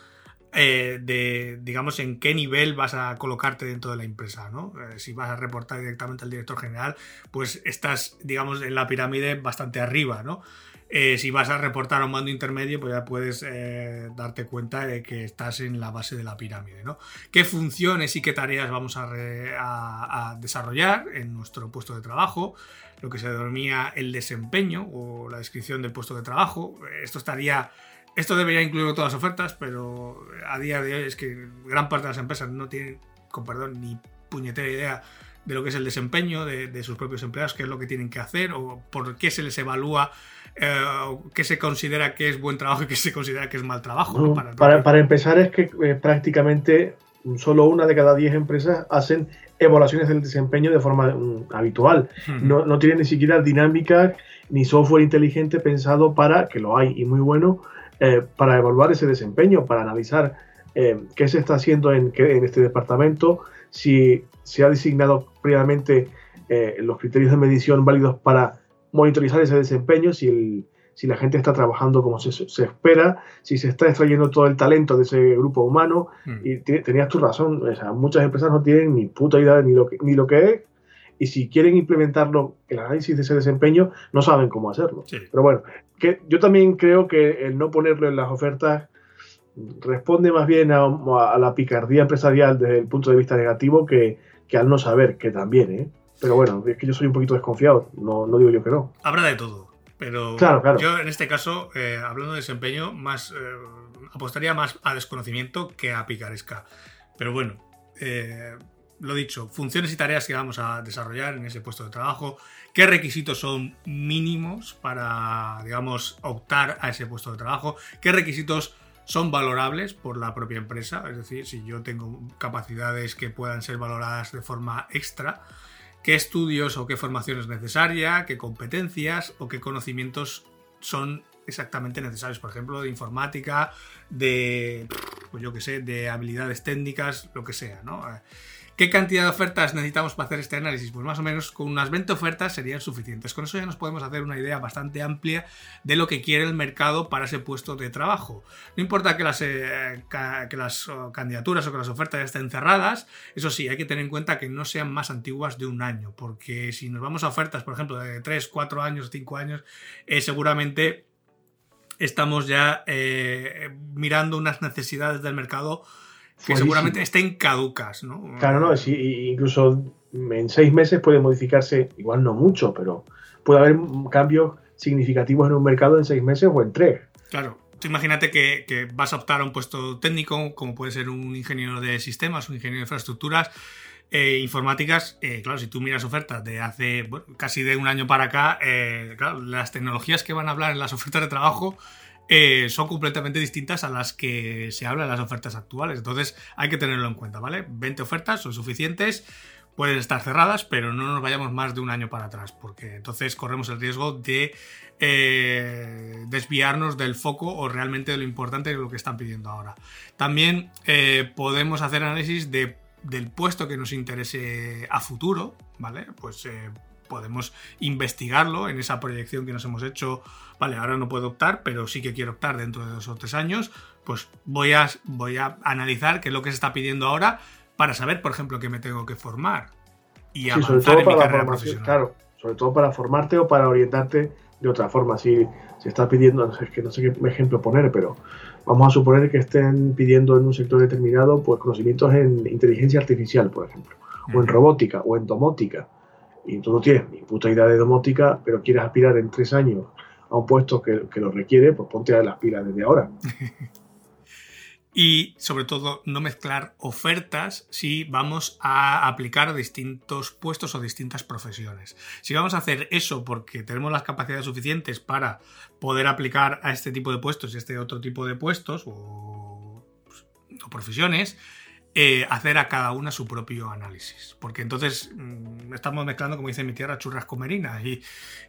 S3: eh, de, digamos, en qué nivel vas a colocarte dentro de la empresa, ¿no? Eh, si vas a reportar directamente al director general, pues estás, digamos, en la pirámide bastante arriba, ¿no? Eh, si vas a reportar a un mando intermedio, pues ya puedes darte cuenta de que estás en la base de la pirámide, ¿no? ¿Qué funciones y qué tareas vamos a, desarrollar en nuestro puesto de trabajo? Lo que se denomina el desempeño o la descripción del puesto de trabajo. Esto estaría esto debería incluir todas las ofertas, pero a día de hoy es que gran parte de las empresas no tienen, con perdón, ni puñetera idea de lo que es el desempeño de, sus propios empleados, qué es lo que tienen que hacer o por qué se les evalúa, eh, qué se considera que es buen trabajo y qué se considera que es mal trabajo.
S2: para, empezar es que eh, prácticamente solo una de cada diez empresas hacen evaluaciones del desempeño de forma mm, habitual. no, no tienen ni siquiera dinámica ni software inteligente pensado para, que lo hay y muy bueno, eh, para evaluar ese desempeño, para analizar eh, qué se está haciendo en, en, este departamento, si se ha designado previamente eh, los criterios de medición válidos para monitorizar ese desempeño, si, si la gente está trabajando como se, se, espera, si se está extrayendo todo el talento de ese grupo humano. Mm. Y tenías tu razón, muchas empresas no tienen ni puta idea ni lo que, ni lo que es y si quieren implementarlo, el análisis de ese desempeño, no saben cómo hacerlo. Pero bueno, que yo también creo que el no ponerlo en las ofertas responde más bien a, la picardía empresarial desde el punto de vista negativo que, al no saber, que también, ¿eh? Pero bueno, es que yo soy un poquito desconfiado, no, no digo yo que no.
S3: Habrá de todo, pero yo en este caso, eh, hablando de desempeño, más eh, apostaría más a desconocimiento que a picaresca. Pero bueno, eh, lo dicho, funciones y tareas que vamos a desarrollar en ese puesto de trabajo, qué requisitos son mínimos para, digamos, optar a ese puesto de trabajo, qué requisitos son valorables por la propia empresa, es decir, si yo tengo capacidades que puedan ser valoradas de forma extra, qué estudios o qué formación es necesaria, qué competencias o qué conocimientos son exactamente necesarios, por ejemplo, de informática, de, pues yo qué sé, de habilidades técnicas, lo que sea, ¿no? ¿Qué cantidad de ofertas necesitamos para hacer este análisis? Pues más o menos con unas 20 ofertas serían suficientes. Con eso ya nos podemos hacer una idea bastante amplia de lo que quiere el mercado para ese puesto de trabajo. No importa que las, eh, que las candidaturas o que las ofertas estén cerradas, eso sí, hay que tener en cuenta que no sean más antiguas de un año, porque si nos vamos a ofertas, por ejemplo, de 3, 4 años, 5 años, eh, seguramente estamos ya eh, mirando unas necesidades del mercado que seguramente estén caducas, ¿no?
S2: Claro, no, incluso en seis meses puede modificarse, igual no mucho, pero puede haber cambios significativos en un mercado en seis meses o en tres.
S3: Claro. Tú imagínate que, vas a optar a un puesto técnico, como puede ser un ingeniero de sistemas, un ingeniero de infraestructuras, eh, informáticas, eh, claro, si tú miras ofertas de hace casi de un año para acá, eh, claro, las tecnologías que van a hablar en las ofertas de trabajo eh, son completamente distintas a las que se habla en las ofertas actuales. Entonces hay que tenerlo en cuenta, ¿vale? 20 ofertas son suficientes, pueden estar cerradas, pero no nos vayamos más de un año para atrás, porque entonces corremos el riesgo de eh, desviarnos del foco o realmente de lo importante de lo que están pidiendo ahora. También eh, podemos hacer análisis de, del puesto que nos interese a futuro, ¿vale? Pues podemos investigarlo en esa proyección que nos hemos hecho. Vale, ahora no puedo optar, pero sí que quiero optar dentro de dos o tres años. Pues voy a, voy a analizar qué es lo que se está pidiendo ahora para saber, por ejemplo, qué me tengo que formar y avanzar en mi carrera profesional.
S2: Claro, sobre todo para formarte o para orientarte de otra forma. Si se está pidiendo, no sé, que no sé qué ejemplo poner, pero vamos a suponer que estén pidiendo en un sector determinado pues conocimientos en inteligencia artificial, por ejemplo, o en robótica, o en domótica. Y tú no tienes ni puta idea de domótica, pero quieres aspirar en tres años a un puesto que, que lo requiere, pues ponte a las pilas desde ahora. (laughs)
S3: y sobre todo no mezclar ofertas si vamos a aplicar distintos puestos o distintas profesiones. Si vamos a hacer eso porque tenemos las capacidades suficientes para poder aplicar a este tipo de puestos y a este otro tipo de puestos o, o profesiones, eh, hacer a cada una su propio análisis. Porque entonces mm, estamos mezclando, como dice mi tierra, churras con merinas y,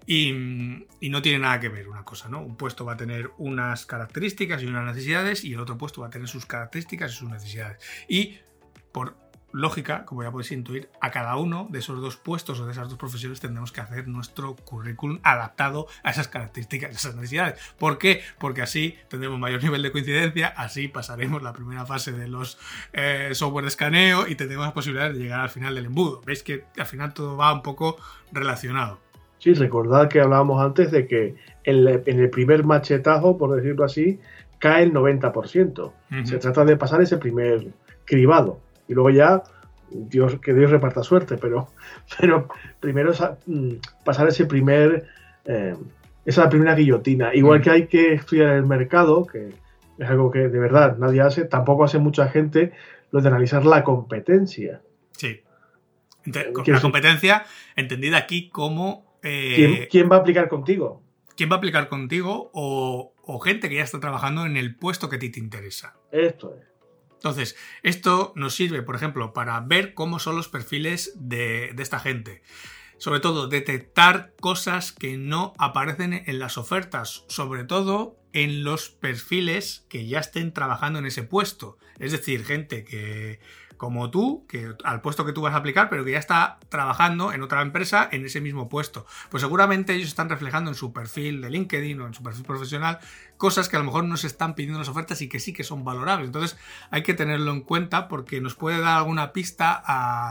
S3: y, no tiene nada que ver una cosa, ¿no? Un puesto va a tener unas características y unas necesidades y el otro puesto va a tener sus características y sus necesidades. Y por lógica, como ya podéis intuir, a cada uno de esos dos puestos o de esas dos profesiones tendremos que hacer nuestro currículum adaptado a esas características, a esas necesidades. ¿Por qué? Porque así tendremos mayor nivel de coincidencia, así pasaremos la primera fase de los eh, software de escaneo y tendremos la posibilidad de llegar al final del embudo. Veis que al final todo va un poco relacionado.
S2: Sí, recordad que hablábamos antes de que en, el primer machetazo, por decirlo así, cae el 90%. Se trata de pasar ese primer cribado y luego ya Dios, que Dios reparta suerte, pero, (laughs) pero primero mm, pasar ese primer, eh, esa primera guillotina. Igual mm. que hay que estudiar el mercado, que es algo que de verdad nadie hace, tampoco hace mucha gente lo de analizar la competencia.
S3: Sí. la competencia entendida aquí como... Eh,
S2: ¿Quién, va a aplicar contigo?
S3: ¿Quién va a aplicar contigo o, o gente que ya está trabajando en el puesto que a ti te interesa?
S2: Esto es.
S3: Entonces, esto nos sirve, por ejemplo, para ver cómo son los perfiles de, esta gente. Sobre todo, detectar cosas que no aparecen en las ofertas, sobre todo en los perfiles que ya estén trabajando en ese puesto. Es decir, gente que como tú, que al puesto que tú vas a aplicar, pero que ya está trabajando en otra empresa en ese mismo puesto. Pues seguramente ellos están reflejando en su perfil de LinkedIn o en su perfil profesional cosas que a lo mejor no se están pidiendo en las ofertas y que sí que son valorables. Entonces hay que tenerlo en cuenta porque nos puede dar alguna pista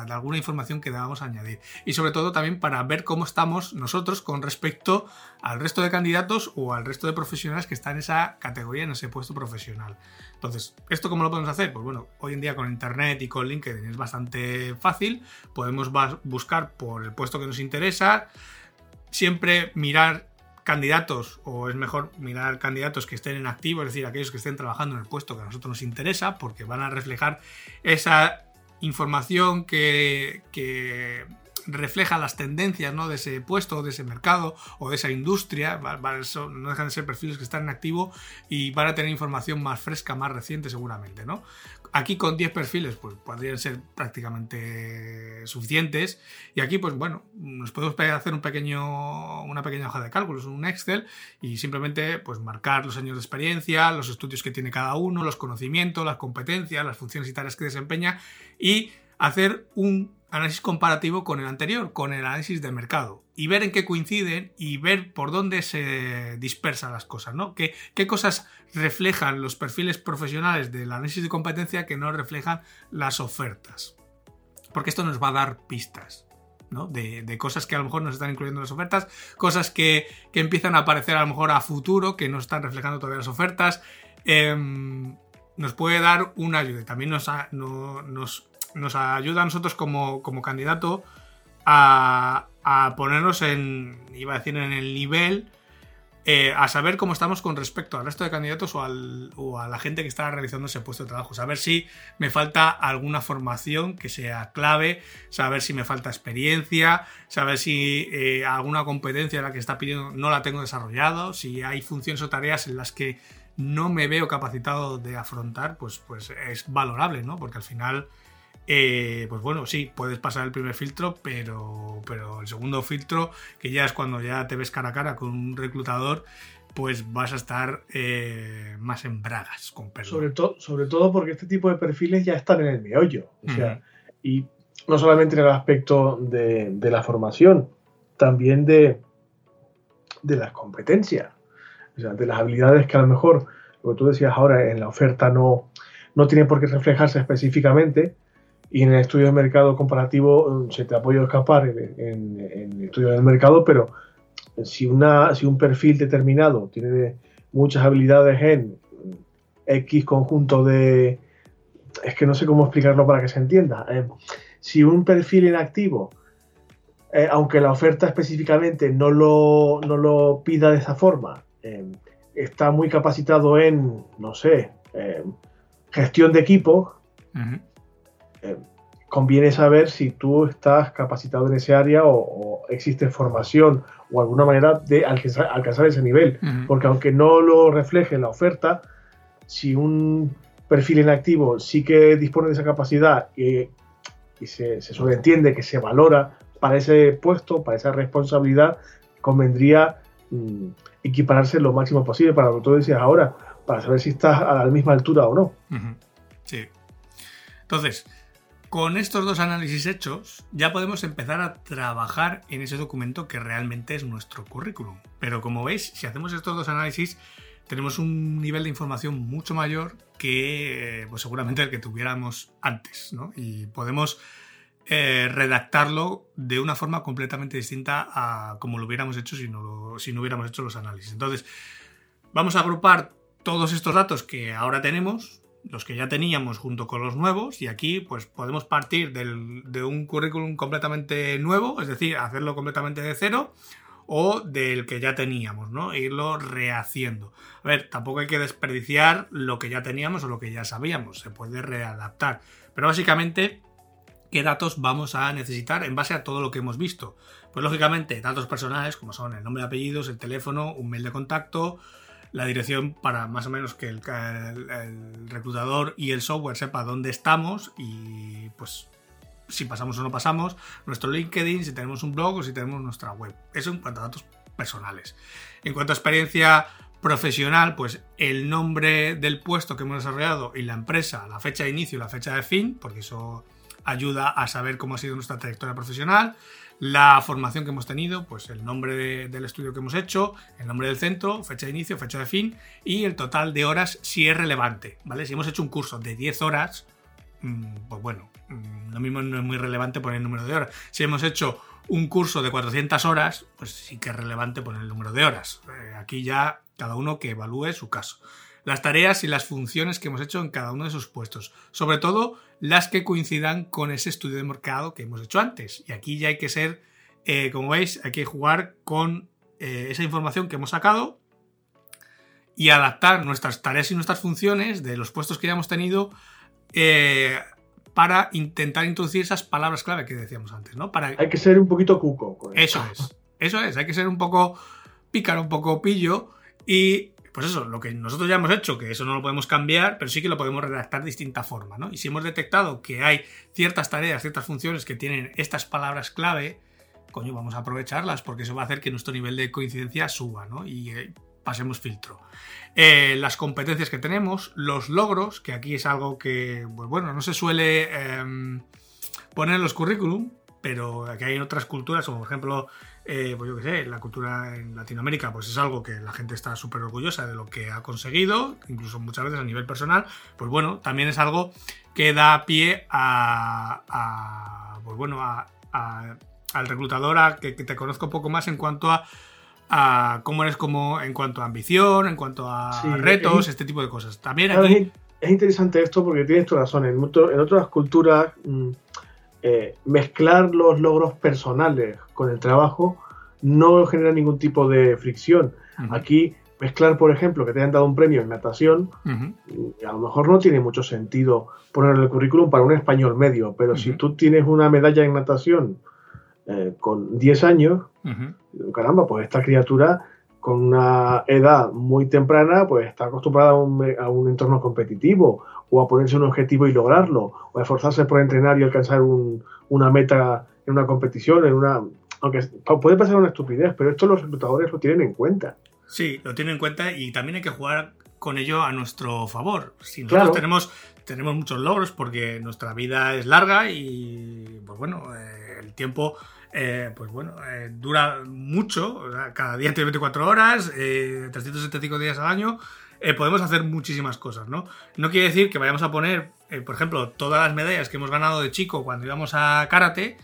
S3: de alguna información que debamos añadir. Y sobre todo también para ver cómo estamos nosotros con respecto al resto de candidatos o al resto de profesionales que están en esa categoría, en ese puesto profesional. Entonces, ¿esto cómo lo podemos hacer? Pues bueno, hoy en día con Internet y con LinkedIn es bastante fácil. Podemos buscar por el puesto que nos interesa. Siempre mirar candidatos, o es mejor mirar candidatos que estén en activo, es decir, aquellos que estén trabajando en el puesto que a nosotros nos interesa, porque van a reflejar esa información que, refleja las tendencias ¿no? de ese puesto, de ese mercado o de esa industria. no dejan de ser perfiles que están en activo y van a tener información más fresca, más reciente seguramente. ¿no? Aquí con 10 perfiles pues, podrían ser prácticamente suficientes. Y aquí, pues bueno, nos podemos hacer un pequeño, una pequeña hoja de cálculos, un Excel, y simplemente pues, marcar los años de experiencia, los estudios que tiene cada uno, los conocimientos, las competencias, las funciones y tareas que desempeña, y hacer un análisis comparativo con el anterior, con el análisis de mercado, y ver en qué coinciden y ver por dónde se dispersan las cosas, ¿no? ¿Qué, cosas reflejan los perfiles profesionales del análisis de competencia que no reflejan las ofertas? Porque esto nos va a dar pistas. ¿no? De, cosas que a lo mejor nos están incluyendo en las ofertas, cosas que, empiezan a aparecer a lo mejor a futuro, que no están reflejando todavía las ofertas. Em, nos puede dar una ayuda. También nos, nos nos ayuda a nosotros como, candidato a, ponernos en, iba a decir, en el nivel, eh, a saber cómo estamos con respecto al resto de candidatos o, a la gente que está realizando ese puesto de trabajo. Saber si me falta alguna formación que sea clave, saber si me falta experiencia, saber si eh, alguna competencia la que está pidiendo no la tengo desarrollado, si hay funciones o tareas en las que no me veo capacitado de afrontar, pues, pues es valorable, ¿no? Porque al final eh, pues bueno, sí, puedes pasar el primer filtro, pero, pero el segundo filtro, que ya es cuando ya te ves cara a cara con un reclutador, pues vas a estar eh, más en bragas, con
S2: Sobre, sobre todo porque este tipo de perfiles ya están en el meollo. O sea, y no solamente en el aspecto de, la formación, también de, de las competencias. O sea, de las habilidades que a lo mejor, lo que tú decías ahora, en la oferta no, no tienen por qué reflejarse específicamente, y en el estudio de mercado comparativo mm, se te ha podido escapar en, el estudio del mercado, pero si, una, si un perfil determinado tiene muchas habilidades en X conjunto de... Es que no sé cómo explicarlo para que se entienda. Eh, si un perfil inactivo, eh, aunque la oferta específicamente no lo, no lo pida de esa forma, eh, está muy capacitado en, no sé, gestión de equipos, eh, conviene saber si tú estás capacitado en ese área o, existe formación o alguna manera de alcanzar, ese nivel. Porque aunque no lo refleje en la oferta, si un perfil en activo sí que dispone de esa capacidad y, se, sobreentiende que se valora para ese puesto, para esa responsabilidad, convendría mm, equipararse lo máximo posible para lo que tú decías ahora, para saber si estás a la misma altura o no.
S3: Sí. Entonces, con estos dos análisis hechos, ya podemos empezar a trabajar en ese documento que realmente es nuestro currículum. Pero como veis, si hacemos estos dos análisis, tenemos un nivel de información mucho mayor que pues seguramente el que tuviéramos antes, ¿no? Y podemos eh, redactarlo de una forma completamente distinta a como lo hubiéramos hecho si no, si no hubiéramos hecho los análisis. Entonces, vamos a agrupar todos estos datos que ahora tenemos, los que ya teníamos junto con los nuevos y aquí pues podemos partir de un currículum completamente nuevo, es decir, hacerlo completamente de cero o del que ya teníamos, ¿no? E irlo rehaciendo. A ver, tampoco hay que desperdiciar lo que ya teníamos o lo que ya sabíamos, se puede readaptar. Pero básicamente, ¿qué datos vamos a necesitar en base a todo lo que hemos visto? Pues lógicamente, datos personales como son el nombre apellidos, el teléfono, un mail de contacto, la dirección para más o menos que el, reclutador y el software sepa dónde estamos y pues si pasamos o no pasamos, nuestro LinkedIn, si tenemos un blog o si tenemos nuestra web. Eso en cuanto a datos personales. En cuanto a experiencia profesional, pues el nombre del puesto que hemos desarrollado y la empresa, la fecha de inicio y la fecha de fin, porque eso ayuda a saber cómo ha sido nuestra trayectoria profesional, la formación que hemos tenido, pues el nombre del estudio que hemos hecho, el nombre del centro, fecha de inicio, fecha de fin y el total de horas si es relevante, ¿vale? Si hemos hecho un curso de 10 horas, mm, pues bueno, mm, lo mismo no es muy relevante poner el número de horas. Si hemos hecho un curso de 400 horas, pues sí que es relevante poner el número de horas. Eh, aquí ya cada uno que evalúe su caso las tareas y las funciones que hemos hecho en cada uno de esos puestos. Sobre todo las que coincidan con ese estudio de mercado que hemos hecho antes. Y aquí ya hay que ser, eh, como veis, hay que jugar con eh, esa información que hemos sacado y adaptar nuestras tareas y nuestras funciones de los puestos que ya hemos tenido eh, para intentar introducir esas palabras clave que decíamos antes, ¿no? Para...
S2: Hay que ser un poquito cuco.
S3: eso es, eso es, hay que ser un poco pícaro, un poco pillo y pues eso, lo que nosotros ya hemos hecho, que eso no lo podemos cambiar, pero sí que lo podemos redactar de distinta forma, ¿no? Y si hemos detectado que hay ciertas tareas, ciertas funciones que tienen estas palabras clave, coño, vamos a aprovecharlas, porque eso va a hacer que nuestro nivel de coincidencia suba, ¿no? Y eh, pasemos filtro. Eh, las competencias que tenemos, los logros, que aquí es algo que, pues bueno, no se suele em, poner en los currículum, pero aquí hay otras culturas, como por ejemplo eh, pues yo qué sé, la cultura en Latinoamérica pues es algo que la gente está súper orgullosa de lo que ha conseguido, incluso muchas veces a nivel personal, pues bueno, también es algo que da pie a, pues bueno, al reclutador a que, te conozca un poco más en cuanto a, cómo eres como en cuanto a ambición, en cuanto a retos, este tipo de cosas. También aquí...
S2: Es interesante esto porque tienes tu razón. En, en otras culturas mm, eh, mezclar los logros personales con el trabajo no genera ningún tipo de fricción. Aquí, mezclar, por ejemplo, que te hayan dado un premio en natación, a lo mejor no tiene mucho sentido ponerlo en el currículum para un español medio, pero si tú tienes una medalla en natación eh, con 10 años, caramba, pues esta criatura con una edad muy temprana, pues está acostumbrada a un, entorno competitivo o a ponerse un objetivo y lograrlo, o a esforzarse por entrenar y alcanzar una meta en una competición, en una aunque puede pasar una estupidez, pero esto los reclutadores lo tienen en cuenta.
S3: Sí, lo tienen en cuenta y también hay que jugar con ello a nuestro favor. Si nosotros tenemos, tenemos muchos logros porque nuestra vida es larga y, pues bueno, eh, el tiempo eh, pues bueno, eh, dura mucho, cada día tiene 24 horas, 375 días al año. eh, podemos hacer muchísimas cosas, ¿no? No quiere decir que vayamos a poner, eh, por ejemplo, todas las medallas que hemos ganado de chico cuando íbamos a karate,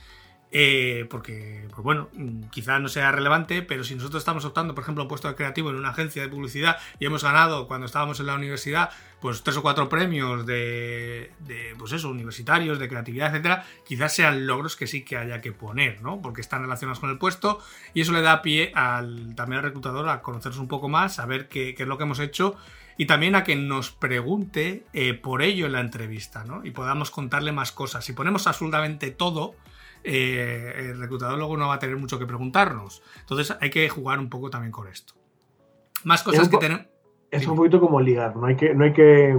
S3: eh, porque, pues bueno, quizá no sea relevante, pero si nosotros estamos optando, por ejemplo, a un puesto de creativo en una agencia de publicidad y hemos ganado cuando estábamos en la universidad, pues tres o cuatro premios de, de pues eso, universitarios, de creatividad, etcétera, quizás sean logros que sí que haya que poner, ¿no? Porque están relacionados con el puesto y eso le da pie al, también al reclutador a conocernos un poco más, saber qué, qué es lo que hemos hecho y también a que nos pregunte eh, por ello en la entrevista, ¿no? Y podamos contarle más cosas. Si ponemos absolutamente todo, eh, el reclutador luego no va a tener mucho que preguntarnos. Entonces hay que jugar un poco también con esto. Más cosas que tenemos.
S2: Es un poquito como ligar, no hay que, no hay que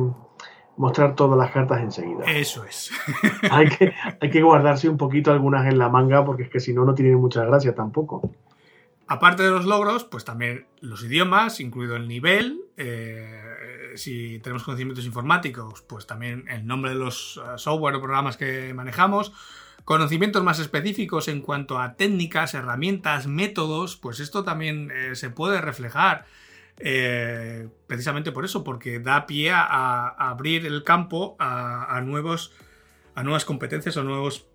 S2: mostrar todas las cartas enseguida.
S3: Eso es. (laughs)
S2: hay, que, hay que guardarse un poquito algunas en la manga porque es que si no, no tiene mucha gracia tampoco.
S3: Aparte de los logros, pues también los idiomas, incluido el nivel. Eh, si tenemos conocimientos informáticos, pues también el nombre de los uh, software o programas que manejamos. Conocimientos más específicos en cuanto a técnicas, herramientas, métodos, pues esto también eh, se puede reflejar eh, precisamente por eso, porque da pie a, abrir el campo a, a, nuevos, a nuevas competencias o nuevos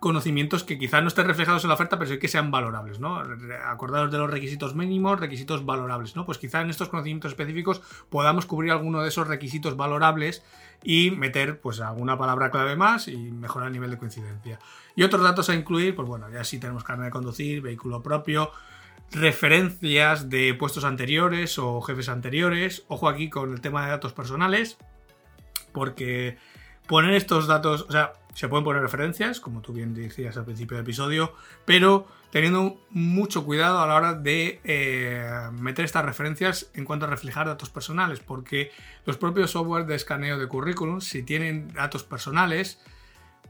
S3: conocimientos que quizás no estén reflejados en la oferta, pero sí que sean valorables, ¿no? Acordados de los requisitos mínimos, requisitos valorables, ¿no? Pues quizá en estos conocimientos específicos podamos cubrir alguno de esos requisitos valorables y meter pues alguna palabra clave más y mejorar el nivel de coincidencia. Y otros datos a incluir, pues bueno, ya sí tenemos carne de conducir, vehículo propio, referencias de puestos anteriores o jefes anteriores. Ojo aquí con el tema de datos personales, porque poner estos datos, o sea, se pueden poner referencias, como tú bien decías al principio del episodio, pero teniendo mucho cuidado a la hora de eh, meter estas referencias en cuanto a reflejar datos personales, porque los propios software de escaneo de currículum, si tienen datos personales,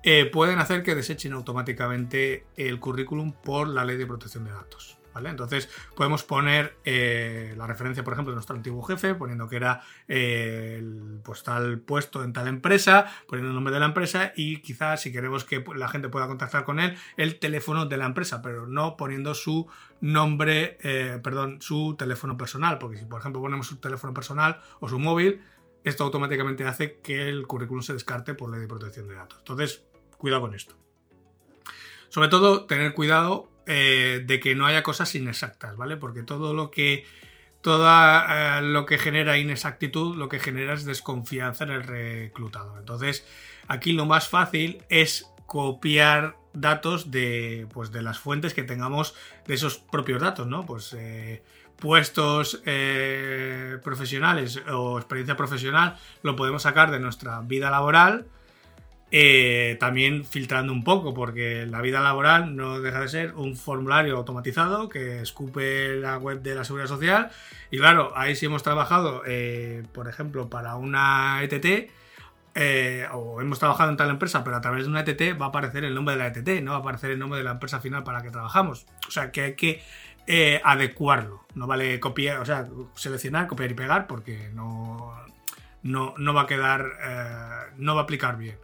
S3: eh, pueden hacer que desechen automáticamente el currículum por la ley de protección de datos. Entonces podemos poner eh, la referencia, por ejemplo, de nuestro antiguo jefe, poniendo que era eh, el pues, tal puesto en tal empresa, poniendo el nombre de la empresa y quizás si queremos que la gente pueda contactar con él, el teléfono de la empresa, pero no poniendo su nombre, eh, perdón, su teléfono personal, porque si por ejemplo ponemos su teléfono personal o su móvil, esto automáticamente hace que el currículum se descarte por ley de protección de datos. Entonces, cuidado con esto. Sobre todo, tener cuidado eh, de que no haya cosas inexactas, ¿vale? Porque todo lo que todo eh, lo que genera inexactitud, lo que genera es desconfianza en el reclutado. Entonces, aquí lo más fácil es copiar datos de, pues, de las fuentes que tengamos de esos propios datos, ¿no? Pues eh, puestos profesionales o experiencia profesional lo podemos sacar de nuestra vida laboral eh, también filtrando un poco, porque la vida laboral no deja de ser un formulario automatizado que escupe la web de la Seguridad Social. Y claro, ahí si hemos trabajado, eh, por ejemplo, para una ETT, eh, o hemos trabajado en tal empresa, pero a través de una ETT va a aparecer el nombre de la ETT, no va a aparecer el nombre de la empresa final para la que trabajamos. O sea que hay que adecuarlo. No vale copiar, o sea, seleccionar, copiar y pegar, porque no, no, no va a quedar, no va a aplicar bien.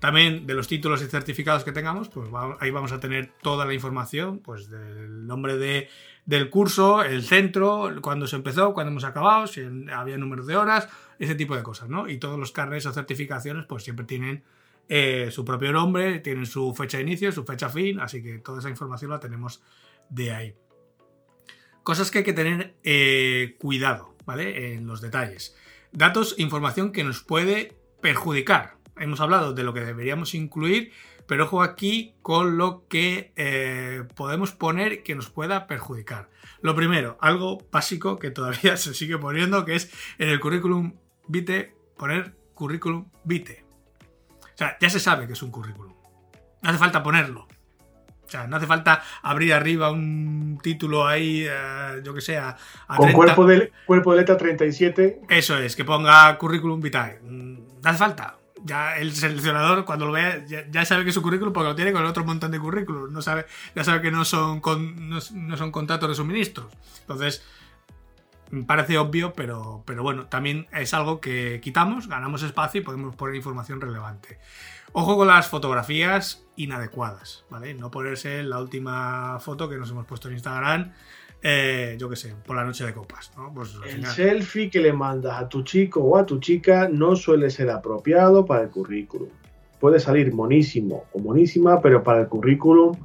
S3: También de los títulos y certificados que tengamos, pues ahí vamos a tener toda la información, pues del nombre de, del curso, el centro, cuándo se empezó, cuándo hemos acabado, si había números de horas, ese tipo de cosas, ¿no? Y todos los carnets o certificaciones, pues siempre tienen eh, su propio nombre, tienen su fecha de inicio, su fecha fin, así que toda esa información la tenemos de ahí. Cosas que hay que tener eh, cuidado, ¿vale? En los detalles. Datos, información que nos puede perjudicar, hemos hablado de lo que deberíamos incluir, pero ojo aquí con lo que eh, podemos poner que nos pueda perjudicar. Lo primero, algo básico que todavía (laughs) se sigue poniendo, que es en el currículum vitae poner currículum vitae. O sea, ya se sabe que es un currículum. No hace falta ponerlo. O sea, no hace falta abrir arriba un título ahí, eh, yo que sé, a,
S2: Con cuerpo de, cuerpo de letra 37.
S3: Eso es, que ponga currículum vitae. Mm, no hace falta ya el seleccionador cuando lo vea ya, sabe que es su currículum porque lo tiene con el otro montón de currículum. No sabe, ya sabe que no son, no, son contratos de suministros. Entonces, parece obvio, pero, pero bueno, también es algo que quitamos, ganamos espacio y podemos poner información relevante. Ojo con las fotografías inadecuadas, ¿vale? No ponerse la última foto que nos hemos puesto en Instagram eh, yo qué sé, por la noche de copas. ¿no? Pues,
S2: El
S3: final-
S2: selfie que le mandas a tu chico o a tu chica no suele ser apropiado para el currículum. Puede salir monísimo o monísima, pero para el currículum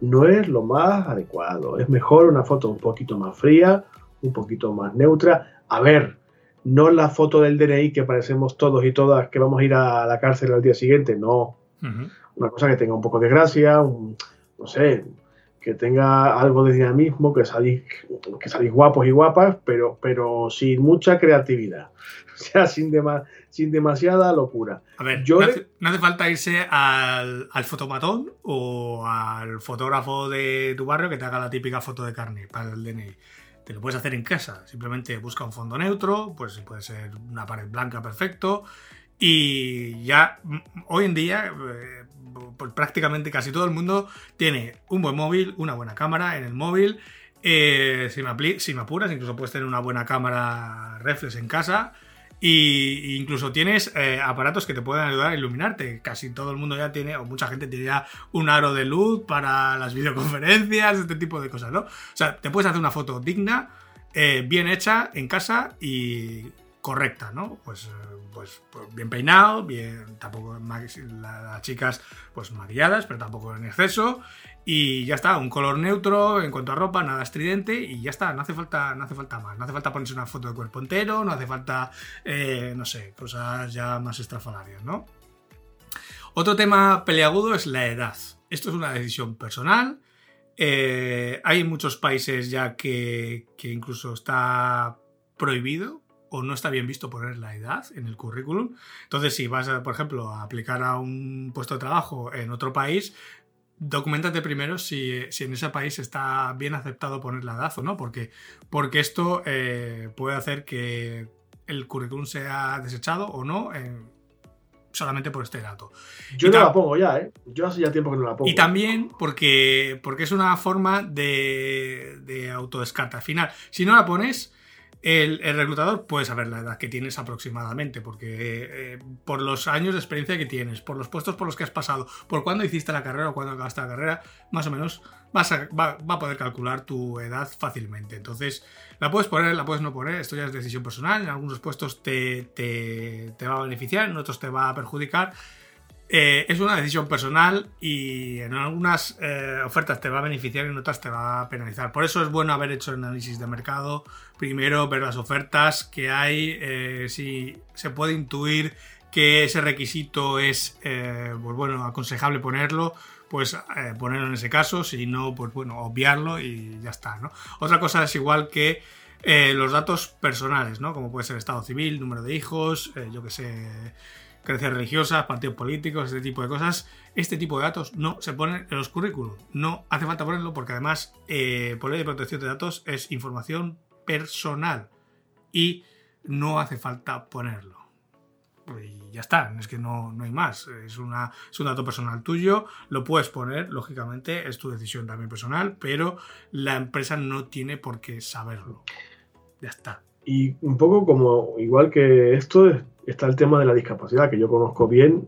S2: no es lo más adecuado. Es mejor una foto un poquito más fría, un poquito más neutra. A ver, no la foto del DNI que parecemos todos y todas que vamos a ir a la cárcel al día siguiente, no. Una cosa que tenga un poco de gracia, un- no sé, que tenga algo de dinamismo, que salís, que salís guapos y guapas, pero, pero sin mucha creatividad. (laughs) O sea, sin, dema- sin demasiada locura.
S3: A ver,
S2: Yo
S3: no, hace, no hace falta irse al, al fotomatón o al fotógrafo de tu barrio que te haga la típica foto de carne para el DNI. Te lo puedes hacer en casa. Simplemente busca un fondo neutro, pues puede ser una pared blanca perfecto. Y ya mm, hoy en día, prácticamente casi todo el mundo tiene un buen móvil, una buena cámara en el móvil. Eh, si me apuras, incluso puedes tener una buena cámara reflex en casa. Y incluso tienes eh, aparatos que te pueden ayudar a iluminarte. Casi todo el mundo ya tiene, o mucha gente tiene ya un aro de luz para las (laughs) videoconferencias, este tipo de cosas, ¿no? O sea, te puedes hacer una foto digna, eh, bien hecha en casa y correcta, ¿no? Pues, eh, pues, pues bien peinado, bien, tampoco las chicas pues maquilladas, pero tampoco en exceso. Y ya está, un color neutro en cuanto a ropa, nada estridente y ya está, no hace falta, no hace falta más. No hace falta ponerse una foto de cuerpo entero, no hace falta, eh, no sé, cosas ya más estrafalarias, ¿no? Otro tema peleagudo es la edad. Esto es una decisión personal. Eh, hay muchos países ya que, que incluso está prohibido o no está bien visto poner la edad en el currículum. Entonces, si vas, a, por ejemplo, a aplicar a un puesto de trabajo en otro país, documentate primero si, si en ese país está bien aceptado poner la edad o no, porque, porque esto eh, puede hacer que el currículum sea desechado o no eh, solamente por este dato.
S2: Yo
S3: Y
S2: no la pongo ya, ¿eh? Yo hace ya tiempo que no la pongo.
S3: Y también porque, porque es una forma de, de autodescarte. Al final, si no la pones, el, el reclutador puede saber la edad que tienes aproximadamente, porque eh, por los años de experiencia que tienes, por los puestos por los que has pasado, por cuándo hiciste la carrera o cuándo acabaste la carrera, más o menos va, va a poder calcular tu edad fácilmente. Entonces, la puedes poner, la puedes no poner, esto ya es decisión personal. En algunos puestos te, te- te va a beneficiar, en otros te va a perjudicar. Eh, es una decisión personal y en algunas eh, ofertas te va a beneficiar y en otras te va a penalizar. Por eso es bueno haber hecho el análisis de mercado. Primero ver las ofertas que hay, eh, si se puede intuir que ese requisito es pues bueno, aconsejable ponerlo, pues ponerlo en ese caso, si no, pues bueno, obviarlo y ya está. ¿no? Otra cosa es igual que los datos personales, ¿no? como puede ser estado civil, número de hijos, yo que sé, creencias religiosas, partidos políticos, este tipo de cosas. Este tipo de datos no se ponen en los currículums. No hace falta ponerlo porque además, eh, por ley de protección de datos, es información personal y no hace falta ponerlo. Y ya está, es que no, no hay más. Es, una, es un dato personal tuyo, lo puedes poner, lógicamente, es tu decisión también personal, pero la empresa no tiene por qué saberlo. Ya está.
S2: Y un poco como, igual que esto, es- está el tema de la discapacidad, que yo conozco bien,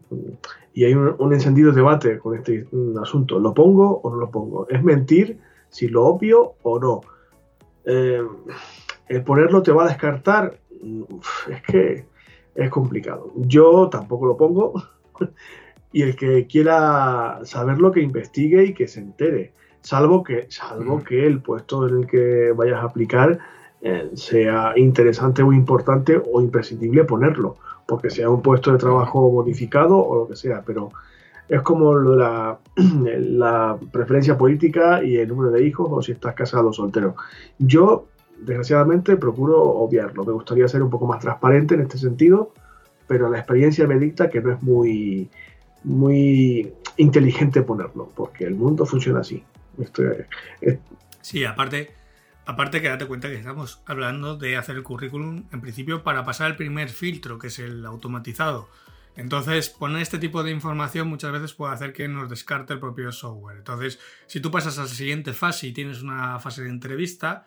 S2: y hay un, un encendido debate con este asunto. ¿Lo pongo o no lo pongo? ¿Es mentir si lo obvio o no? Eh, el ponerlo te va a descartar. Es que es complicado. Yo tampoco lo pongo. (laughs) Y el que quiera saberlo, que investigue y que se entere. Salvo que, salvo
S3: Mm.
S2: que el puesto en el que vayas a aplicar eh, sea interesante o importante o imprescindible ponerlo, porque sea un puesto de trabajo modificado o lo que sea, pero es como lo de la, (clears throat) la preferencia política y el número de hijos o si estás casado o soltero. Yo, desgraciadamente, procuro obviarlo. Me gustaría ser un poco más transparente en este sentido, pero la experiencia me dicta que no es muy, muy inteligente ponerlo, porque el mundo funciona así. Es-
S3: Sí, aparte, aparte que date cuenta que estamos hablando de hacer el currículum en principio para pasar el primer filtro, que es el automatizado. Entonces, poner este tipo de información muchas veces puede hacer que nos descarte el propio software. Entonces, si tú pasas a la siguiente fase y tienes una fase de entrevista,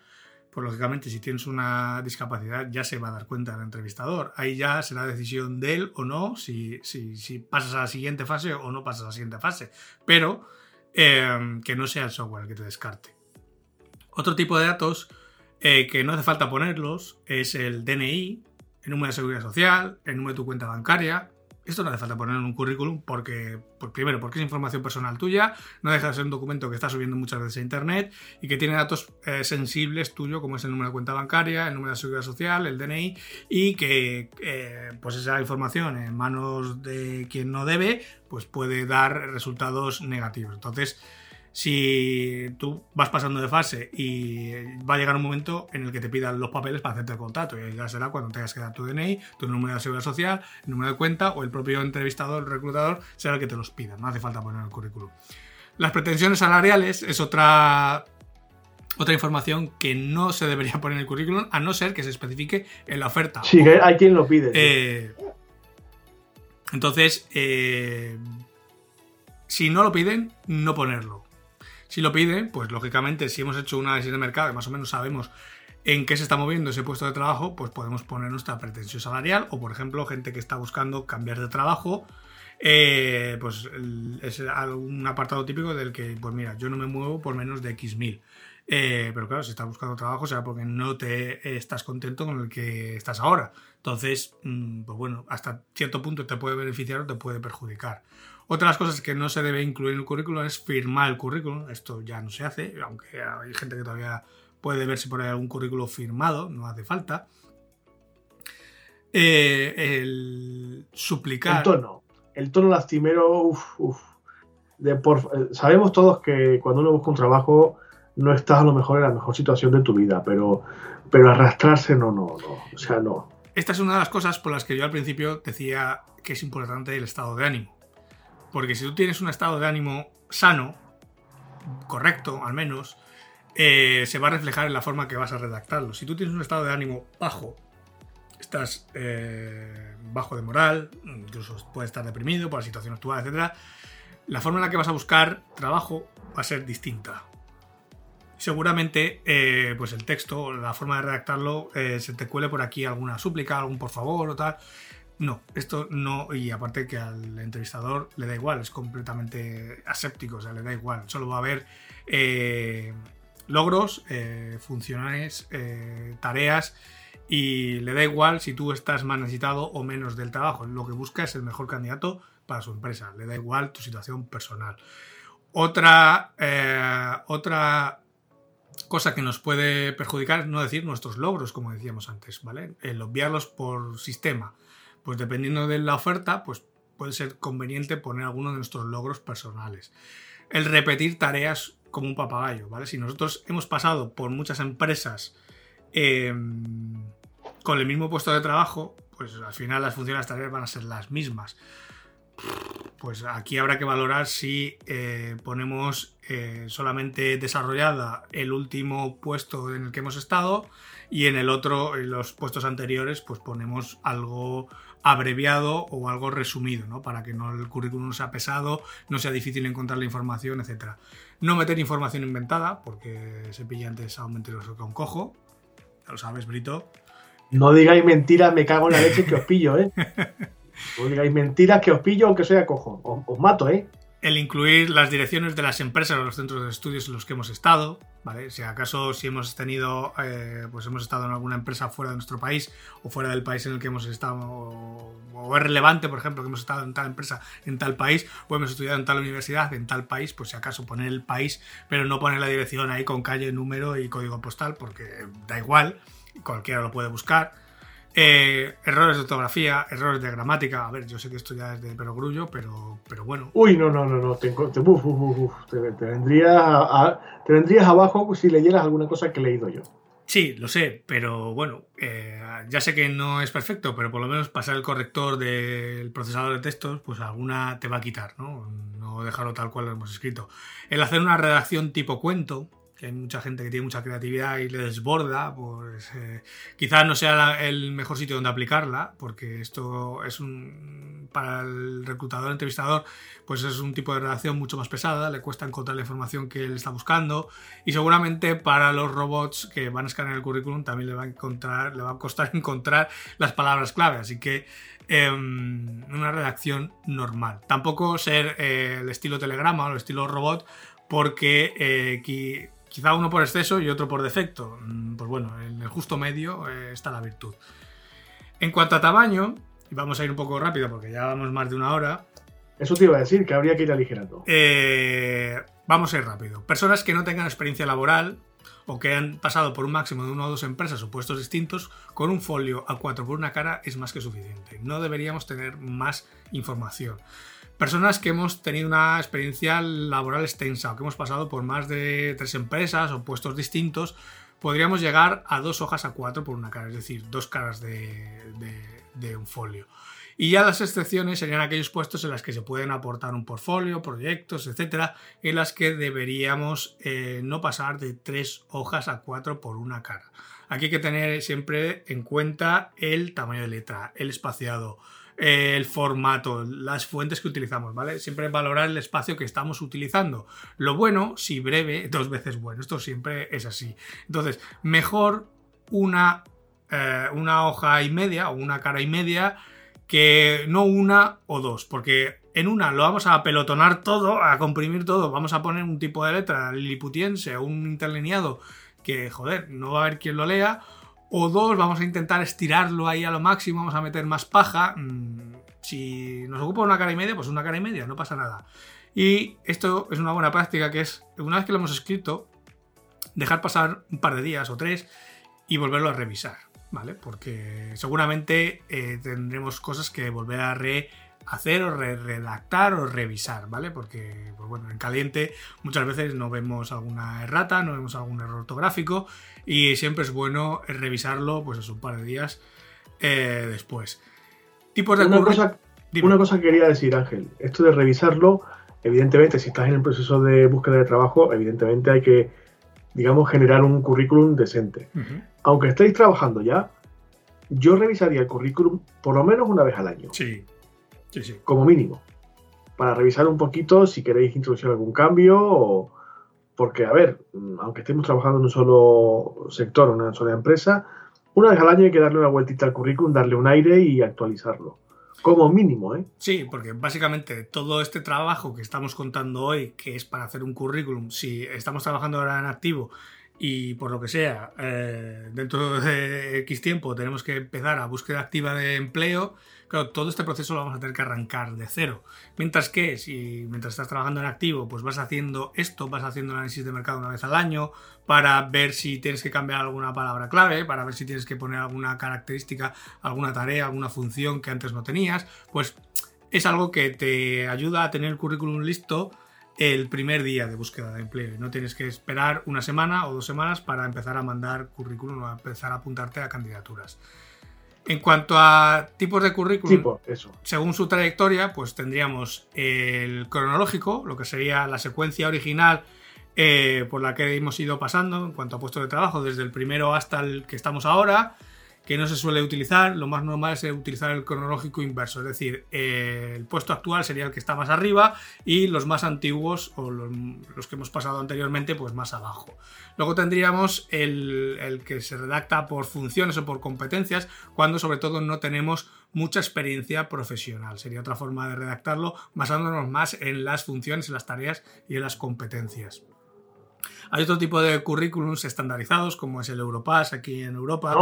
S3: pues lógicamente si tienes una discapacidad ya se va a dar cuenta el entrevistador. Ahí ya será decisión de él o no si, si, si pasas a la siguiente fase o no pasas a la siguiente fase. Pero eh, que no sea el software el que te descarte. Otro tipo de datos eh, que no hace falta ponerlos es el DNI, el número de seguridad social, el número de tu cuenta bancaria, esto no hace falta poner en un currículum porque, pues primero, porque es información personal tuya, no deja de ser un documento que estás subiendo muchas veces a internet y que tiene datos eh, sensibles tuyos, como es el número de cuenta bancaria, el número de seguridad social, el DNI, y que eh, pues esa información en manos de quien no debe, pues puede dar resultados negativos. Entonces, si tú vas pasando de fase y va a llegar un momento en el que te pidan los papeles para hacerte el contrato y ya será cuando tengas que dar tu DNI, tu número de seguridad social, el número de cuenta o el propio entrevistador, el reclutador, será el que te los pida, no hace falta poner el currículum. Las pretensiones salariales es otra otra información que no se debería (laughs) poner en el currículum, a no ser que se especifique en la oferta.
S2: Sí, hay quien lo pide.
S3: Eh, entonces, eh, si no lo piden, no ponerlo. Si lo piden, pues lógicamente, si hemos hecho un análisis de mercado y más o menos sabemos en qué se está moviendo ese puesto de trabajo, pues podemos poner nuestra pretensión salarial o, por ejemplo, gente que está buscando cambiar de trabajo. Eh, pues es un apartado típico del que, pues mira, yo no me muevo por menos de X mil. Eh, pero claro, si estás buscando trabajo será porque no te estás contento con el que estás ahora. Entonces, mm, pues bueno, hasta cierto punto te puede beneficiar o te puede perjudicar. Otra de las cosas que no se debe incluir en el currículum es firmar el currículum. Esto ya no se hace, aunque hay gente que todavía puede ver si por ahí algún currículum firmado, no hace falta. Eh, el suplicar.
S2: El tono. El tono lastimero, uff, uff. Eh, sabemos todos que cuando uno busca un trabajo no estás a lo mejor en la mejor situación de tu vida, pero, pero arrastrarse no, no, no. O sea, no.
S3: Esta es una de las cosas por las que yo al principio decía que es importante el estado de ánimo. Porque si tú tienes un estado de ánimo sano, correcto al menos, eh, se va a reflejar en la forma que vas a redactarlo. Si tú tienes un estado de ánimo bajo, estás eh, bajo de moral, incluso puedes estar deprimido por la situación actual, etc., la forma en la que vas a buscar trabajo va a ser distinta. Seguramente, eh, pues el texto, la forma de redactarlo, se te cuele por aquí alguna súplica, algún por favor o tal. No, esto no, y aparte que al entrevistador le da igual, es completamente aséptico, o sea, le da igual, solo va a haber eh, logros, eh, funciones, eh, tareas, y le da igual si tú estás más necesitado o menos del trabajo, lo que busca es el mejor candidato para su empresa, le da igual tu situación personal. Otra, otra cosa que nos puede perjudicar es no decir nuestros logros, como decíamos antes, ¿vale? El obviarlos por sistema pues dependiendo de la oferta, pues puede ser conveniente poner algunos de nuestros logros personales. El repetir tareas como un papagayo, ¿vale? Si nosotros hemos pasado por muchas empresas em, con el mismo puesto de trabajo, pues al final las funciones las tareas van a ser las mismas. Pues aquí habrá que valorar si eh, ponemos eh, solamente desarrollada el último puesto en el que hemos estado y en el otro, en los puestos anteriores, pues ponemos algo abreviado o algo resumido, ¿no? Para que no el currículum sea pesado, no sea difícil encontrar la información, etc. No meter información inventada, porque se pilla antes a un mentiroso que un cojo. Ya lo sabes, Brito.
S2: No digáis mentiras, me cago en la leche que os pillo, ¿eh? (laughs) No digáis mentiras que os pillo aunque sea cojo. os mato, ¿eh?
S3: El incluir las direcciones de las empresas o los centros de estudios en los que hemos estado, ¿vale? Si acaso si hemos tenido, eh, pues hemos estado en alguna empresa fuera de nuestro país o fuera del país en el que hemos estado, o, es relevante, por ejemplo, que hemos estado en tal empresa en tal país o hemos estudiado en tal universidad en tal país, pues si acaso poner el país, pero no poner la dirección ahí con calle, número y código postal, porque da igual, cualquiera lo puede buscar. Eh, errores de ortografía, errores de gramática. A ver, yo sé que esto ya es de perogrullo, pero, pero bueno.
S2: Uy, no, no, no, no. Te, te, vendrías abajo si leyeras alguna cosa que he leído yo.
S3: Sí, lo sé, pero bueno, eh, ya sé que no es perfecto, pero por lo menos pasar el corrector del procesador de textos, pues alguna te va a quitar, ¿no? No dejarlo tal cual lo hemos escrito. El hacer una redacción tipo cuento, que hay mucha gente que tiene mucha creatividad y le desborda, pues eh, quizás no sea el mejor sitio donde aplicarla, porque esto es un para el reclutador, entrevistador, pues es un tipo de redacción mucho más pesada, le cuesta encontrar la información que él está buscando y seguramente para los robots que van a escanear el currículum también le va a encontrar, le va a costar (laughs) encontrar las palabras clave, así que em, una redacción normal. Tampoco ser eh, el estilo telegrama o el estilo robot, porque eh, quizá uno por exceso y otro por defecto. Mm, pues bueno, en el justo medio eh, está la virtud. En cuanto a tamaño, y vamos a ir un poco rápido porque ya vamos más de una hora.
S2: Eso te iba a decir, que habría que ir aligerando.
S3: Eh, vamos a ir rápido. Personas que no tengan experiencia laboral o que han pasado por un máximo de una o dos empresas o puestos distintos, con un folio A4 por una cara es más que suficiente. No deberíamos tener más información. Personas que hemos tenido una experiencia laboral extensa o que hemos pasado por más de tres empresas o puestos distintos, podríamos llegar a dos hojas a cuatro por una cara, es decir, dos caras de, un folio. Y ya las excepciones serían aquellos puestos en los que se pueden aportar un portfolio, proyectos, etcétera, en las que deberíamos eh, no pasar de tres hojas a cuatro por una cara. Aquí hay que tener siempre en cuenta el tamaño de letra, el espaciado, el formato, las fuentes que utilizamos, ¿vale? Siempre valorar el espacio que estamos utilizando. Lo bueno, si breve, (laughs) dos veces bueno. Esto siempre es así. Entonces, mejor una, eh, una hoja y media o una cara y media que no una o dos, porque en una lo vamos a pelotonar todo, a comprimir todo, vamos a poner un tipo de letra liliputiense o un interlineado que, joder, no va a haber quien lo lea, o dos, vamos a intentar estirarlo ahí a lo máximo, vamos a meter más paja. Mm, si nos ocupa una cara y media, pues una cara y media, no pasa nada. Y esto es una buena práctica que es, una vez que lo hemos escrito, dejar pasar un par de días o tres y volverlo a revisar, ¿vale? Porque seguramente eh, tendremos cosas que volver a re hacer o redactar o revisar, ¿vale? Porque, pues bueno, en caliente muchas veces no vemos alguna errata, no vemos algún error ortográfico y siempre es bueno revisarlo, pues es un par de días eh, después.
S2: Tipos de una cosa, una cosa que quería decir, Ángel, esto de revisarlo, evidentemente, si estás en el proceso de búsqueda de trabajo, evidentemente hay que, digamos, generar un currículum decente. Aunque estéis trabajando ya, yo revisaría el currículum por lo menos una vez al año.
S3: Sí,
S2: como mínimo. Para revisar un poquito si queréis introducir algún cambio o... Porque, a ver, aunque estemos trabajando en un solo sector, en una sola empresa, una vez al año hay que darle una vueltita al currículum, darle un aire y actualizarlo. Como mínimo, ¿eh?
S3: Sí, porque básicamente todo este trabajo que estamos contando hoy, que es para hacer un currículum, si estamos trabajando ahora en activo y por lo que sea, eh, dentro de X tiempo tenemos que empezar a búsqueda activa de empleo, claro, todo este proceso lo vamos a tener que arrancar de cero. Mientras que, si mientras estás trabajando en activo, pues vas haciendo esto, vas haciendo análisis de mercado una vez al año para ver si tienes que cambiar alguna palabra clave, para ver si tienes que poner alguna característica, alguna tarea, alguna función que antes no tenías, pues es algo que te ayuda a tener el currículum listo el primer día de búsqueda de empleo. No tienes que esperar una semana o dos semanas para empezar a mandar currículum o empezar a apuntarte a candidaturas. En cuanto a tipos de currículum, según su trayectoria, pues tendríamos el cronológico, lo que sería la secuencia original eh, por la que hemos ido pasando en cuanto a puestos de trabajo, desde el primero hasta el que estamos ahora que no se suele utilizar, lo más normal es utilizar el cronológico inverso, es decir, eh, el puesto actual sería el que está más arriba y los más antiguos o los, que hemos pasado anteriormente pues más abajo. Luego tendríamos el, que se redacta por funciones o por competencias cuando sobre todo no tenemos mucha experiencia profesional. Sería otra forma de redactarlo basándonos más en las funciones, en las tareas y en las competencias. Hay otro tipo de currículums estandarizados como es el Europass aquí en Europa.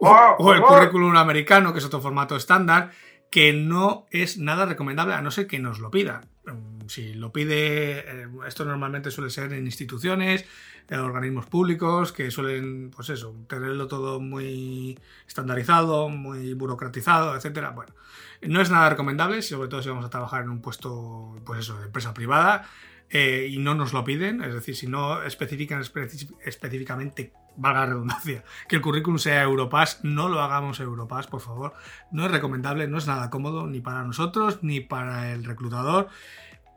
S3: O, el currículum americano, que es otro formato estándar, que no es nada recomendable a no ser que nos lo pida. Mm, si lo pide, eh, esto normalmente suele ser en instituciones, en organismos públicos, que suelen, pues eso, tenerlo todo muy estandarizado, muy burocratizado, etcétera. Bueno, no es nada recomendable, sobre todo si vamos a trabajar en un puesto, pues eso, de empresa privada. Eh, y no nos lo piden, es decir, si no especifican específicamente valga la redundancia, que el currículum sea Europass, no lo hagamos Europass, por favor. No es recomendable, no es nada cómodo ni para nosotros ni para el reclutador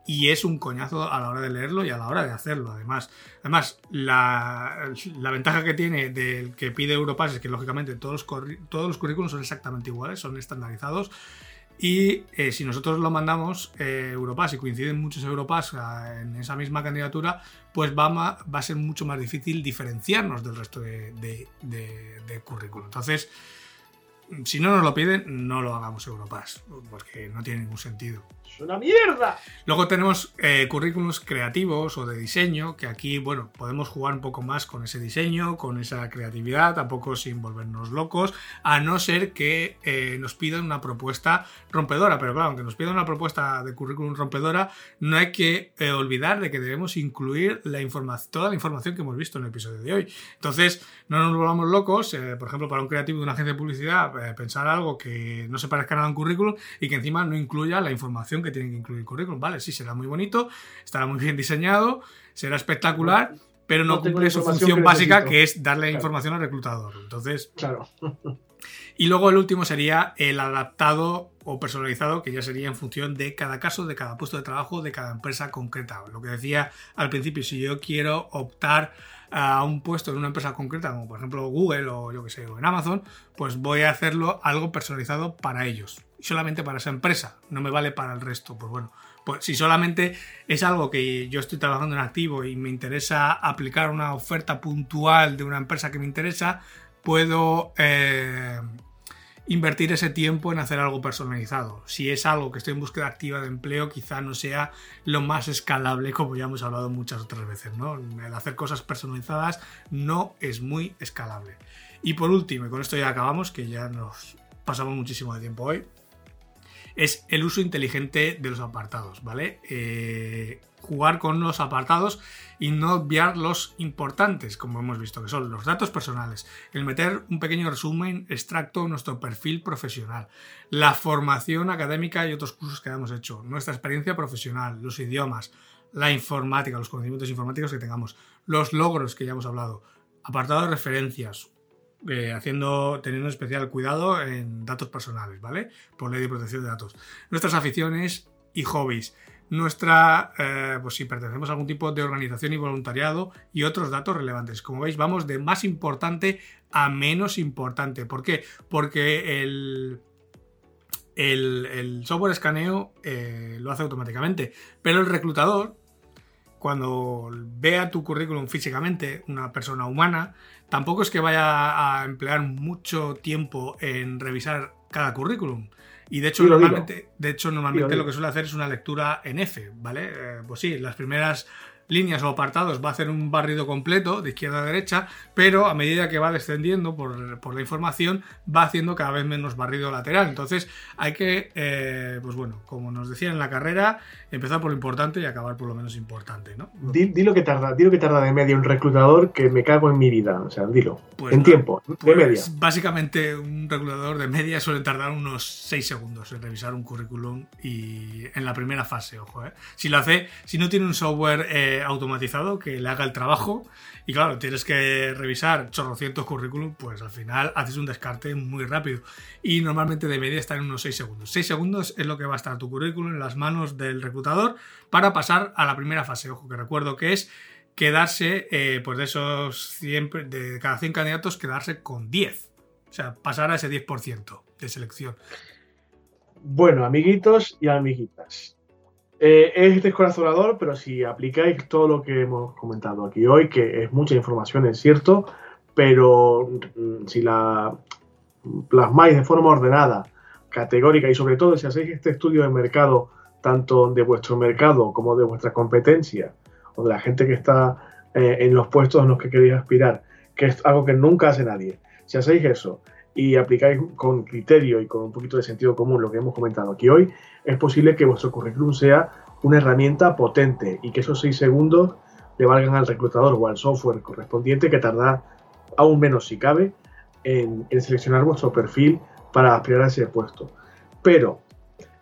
S3: y es un coñazo a la hora de leerlo y a la hora de hacerlo, además. Además, la, ventaja que tiene del que pide Europass es que, lógicamente, todos los, todos los currículums son exactamente iguales, son estandarizados y eh, si nosotros lo mandamos eh, Europass y coinciden muchos Europass ah, en esa misma candidatura, pues va, a ser mucho más difícil diferenciarnos del resto de, currículum. Entonces, si no nos lo piden, no lo hagamos Europass, porque no tiene ningún sentido.
S2: ¡Es una mierda!
S3: Luego tenemos eh, currículums creativos o de diseño, que aquí, bueno, podemos jugar un poco más con ese diseño, con esa creatividad, tampoco sin volvernos locos, a no ser que eh, nos pidan una propuesta rompedora. Pero claro, aunque nos pidan una propuesta de currículum rompedora, no hay que eh, olvidar de que debemos incluir la toda la información que hemos visto en el episodio de hoy. Entonces, no nos volvamos locos, por ejemplo, para un creativo de una agencia de publicidad, pensar algo que no se parezca nada a un currículum y que encima no incluya la información que tienen que incluir el currículum. Vale, sí, será muy bonito, estará muy bien diseñado, será espectacular, pero no, cumple su función básica, que es darle información al reclutador. Entonces,
S2: claro.
S3: y luego el último sería el adaptado o personalizado, que ya sería en función de cada caso, de cada puesto de trabajo, de cada empresa concreta. Lo que decía al principio, si yo quiero optar a un puesto en una empresa concreta, como por ejemplo Google o yo que sé, o en Amazon, pues voy a hacerlo algo personalizado para ellos. Solamente para esa empresa, no me vale para el resto. Pues bueno, pues si solamente es algo que yo estoy trabajando en activo y me interesa aplicar una oferta puntual de una empresa que me interesa, puedo eh, invertir ese tiempo en hacer algo personalizado. Si es algo que estoy en búsqueda activa de empleo, quizá no sea lo más escalable, como ya hemos hablado muchas otras veces, ¿no? El hacer cosas personalizadas no es muy escalable. Y por último, y con esto ya acabamos, que ya nos pasamos muchísimo de tiempo hoy, es el uso inteligente de los apartados, ¿vale? Eh, jugar con los apartados y no obviar los importantes, como hemos visto, que son los datos personales, el meter un pequeño resumen, extracto nuestro perfil profesional, la formación académica y otros cursos que hayamos hecho, nuestra experiencia profesional, los idiomas, la informática, los conocimientos informáticos que tengamos, los logros que ya hemos hablado, apartado de referencias, eh, haciendo, teniendo especial cuidado en datos personales, ¿vale? Por ley de protección de datos. Nuestras aficiones y hobbies nuestra, eh, pues si pertenecemos a algún tipo de organización y voluntariado y otros datos relevantes. Como veis, vamos de más importante a menos importante. ¿Por qué? Porque el, el, software escaneo eh, lo hace automáticamente, pero el reclutador, cuando vea tu currículum físicamente, una persona humana, tampoco es que vaya a emplear mucho tiempo en revisar cada currículum. Y de hecho, normalmente, de hecho, normalmente lo que suele hacer es una lectura en F, ¿vale? Eh, pues sí, las primeras líneas o apartados va a hacer un barrido completo de izquierda a derecha, pero a medida que va descendiendo por, la información va haciendo cada vez menos barrido lateral. Entonces hay que, eh, pues bueno, como nos decían en la carrera, empezar por lo importante y acabar por lo menos importante, ¿no?
S2: Dilo que tarda, que tarda de media un reclutador que me cago en mi vida, o sea, dilo. Pues en tiempo, de pues media.
S3: Básicamente un reclutador de media suele tardar unos 6 segundos en revisar un currículum y en la primera fase, ojo, ¿eh? Si lo hace, si no tiene un software eh, automatizado que le haga el trabajo y claro, tienes que revisar chorrocientos currículum, pues al final haces un descarte muy rápido y normalmente debería estar en unos 6 segundos. 6 segundos es lo que va a estar tu currículum en las manos del reclutador para pasar a la primera fase. Ojo, que recuerdo que es quedarse, eh, pues de esos 100, de cada 100 candidatos, quedarse con 10. O sea, pasar a ese 10% de selección.
S2: Bueno, amiguitos y amiguitas. Eh, es descorazonador, pero si aplicáis todo lo que hemos comentado aquí hoy, que es mucha información, es cierto, pero mm, si la plasmáis de forma ordenada, categórica y sobre todo si hacéis este estudio de mercado, tanto de vuestro mercado como de vuestra competencia o de la gente que está eh, en los puestos en los que queréis aspirar, que es algo que nunca hace nadie. Si hacéis eso y aplicáis con criterio y con un poquito de sentido común lo que hemos comentado aquí hoy, es posible que vuestro currículum sea una herramienta potente y que esos seis segundos le valgan al reclutador o al software correspondiente que tarda aún menos si cabe en, seleccionar vuestro perfil para aspirar a ese puesto. Pero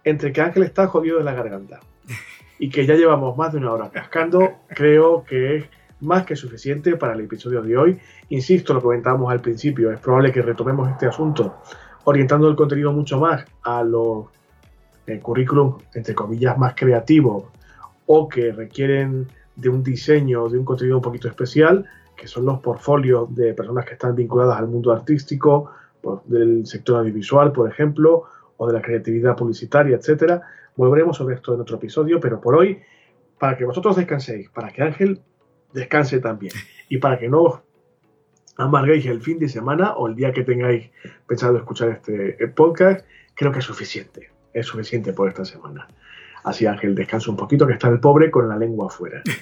S2: entre que Ángel está jodido de la garganta y que ya llevamos más de una hora cascando, creo que más que suficiente para el episodio de hoy. Insisto, lo comentamos al principio, es probable que retomemos este asunto orientando el contenido mucho más a los eh, currículum, entre comillas, más creativos o que requieren de un diseño, de un contenido un poquito especial, que son los portfolios de personas que están vinculadas al mundo artístico, del sector audiovisual, por ejemplo, o de la creatividad publicitaria, etcétera. Volveremos sobre esto en otro episodio, pero por hoy, para que vosotros descanséis, para que Ángel descanse también. Y para que no amarguéis el fin de semana o el día que tengáis pensado escuchar este podcast, creo que es suficiente. Es suficiente por esta semana. Así Ángel, descansa un poquito, que está el pobre con la lengua afuera. (laughs)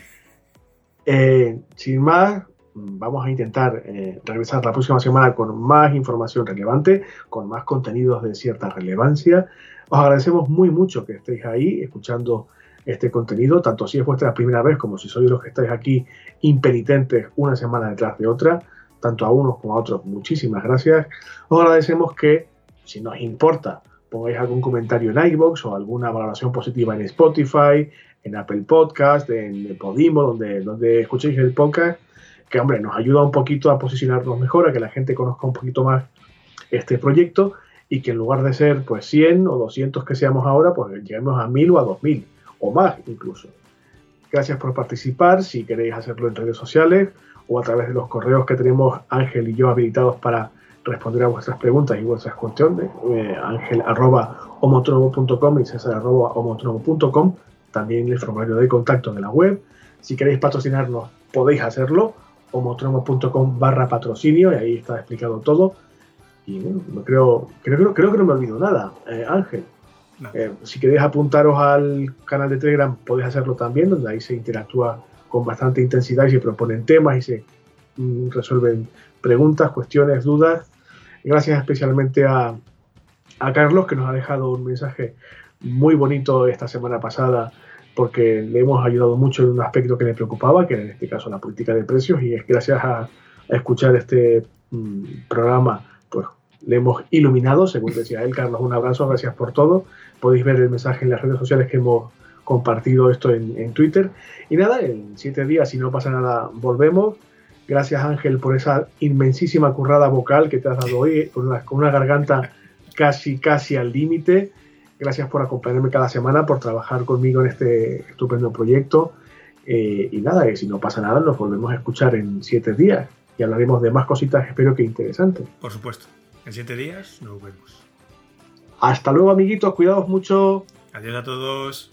S2: Eh, sin más, vamos a intentar eh, regresar la próxima semana con más información relevante, con más contenidos de cierta relevancia. Os agradecemos muy mucho que estéis ahí escuchando este contenido, tanto si es vuestra primera vez como si sois los que estáis aquí impenitentes una semana detrás de otra, tanto a unos como a otros. Muchísimas gracias. Os agradecemos que, si nos importa, pongáis algún comentario en iBox o alguna valoración positiva en Spotify, en Apple Podcast, en Podimo, donde, donde escuchéis el podcast, que hombre, nos ayuda un poquito a posicionarnos mejor, a que la gente conozca un poquito más este proyecto y que en lugar de ser pues 100 o 200 que seamos ahora, pues lleguemos a 1000 o a 2000 o más incluso. Gracias por participar, si queréis hacerlo en redes sociales o a través de los correos que tenemos Ángel y yo habilitados para responder a vuestras preguntas y vuestras cuestiones, eh, ángel y césar también el formulario de contacto de la web. Si queréis patrocinarnos, podéis hacerlo, homotromo.com barra patrocinio, y ahí está explicado todo. Y bueno, creo, creo, creo que no me olvido nada, eh, Ángel. Eh, si queréis apuntaros al canal de Telegram, podéis hacerlo también, donde ahí se interactúa con bastante intensidad y se proponen temas y se mm, resuelven preguntas, cuestiones, dudas. Gracias especialmente a, a Carlos, que nos ha dejado un mensaje muy bonito esta semana pasada porque le hemos ayudado mucho en un aspecto que le preocupaba, que en este caso la política de precios, y es gracias a, escuchar este mm, programa, le hemos iluminado, según decía él. Carlos, un abrazo, gracias por todo. Podéis ver el mensaje en las redes sociales que hemos compartido esto en, Twitter. Y nada, en siete días, si no pasa nada, volvemos. Gracias Ángel por esa inmensísima currada vocal que te has dado hoy, con con una garganta casi, casi al límite. Gracias por acompañarme cada semana, por trabajar conmigo en este estupendo proyecto. Eh, y nada, si no pasa nada, nos volvemos a escuchar en siete días y hablaremos de más cositas, espero que interesantes.
S3: Por supuesto. En siete días nos vemos.
S2: Hasta luego, amiguitos. Cuidados mucho.
S3: Adiós a todos.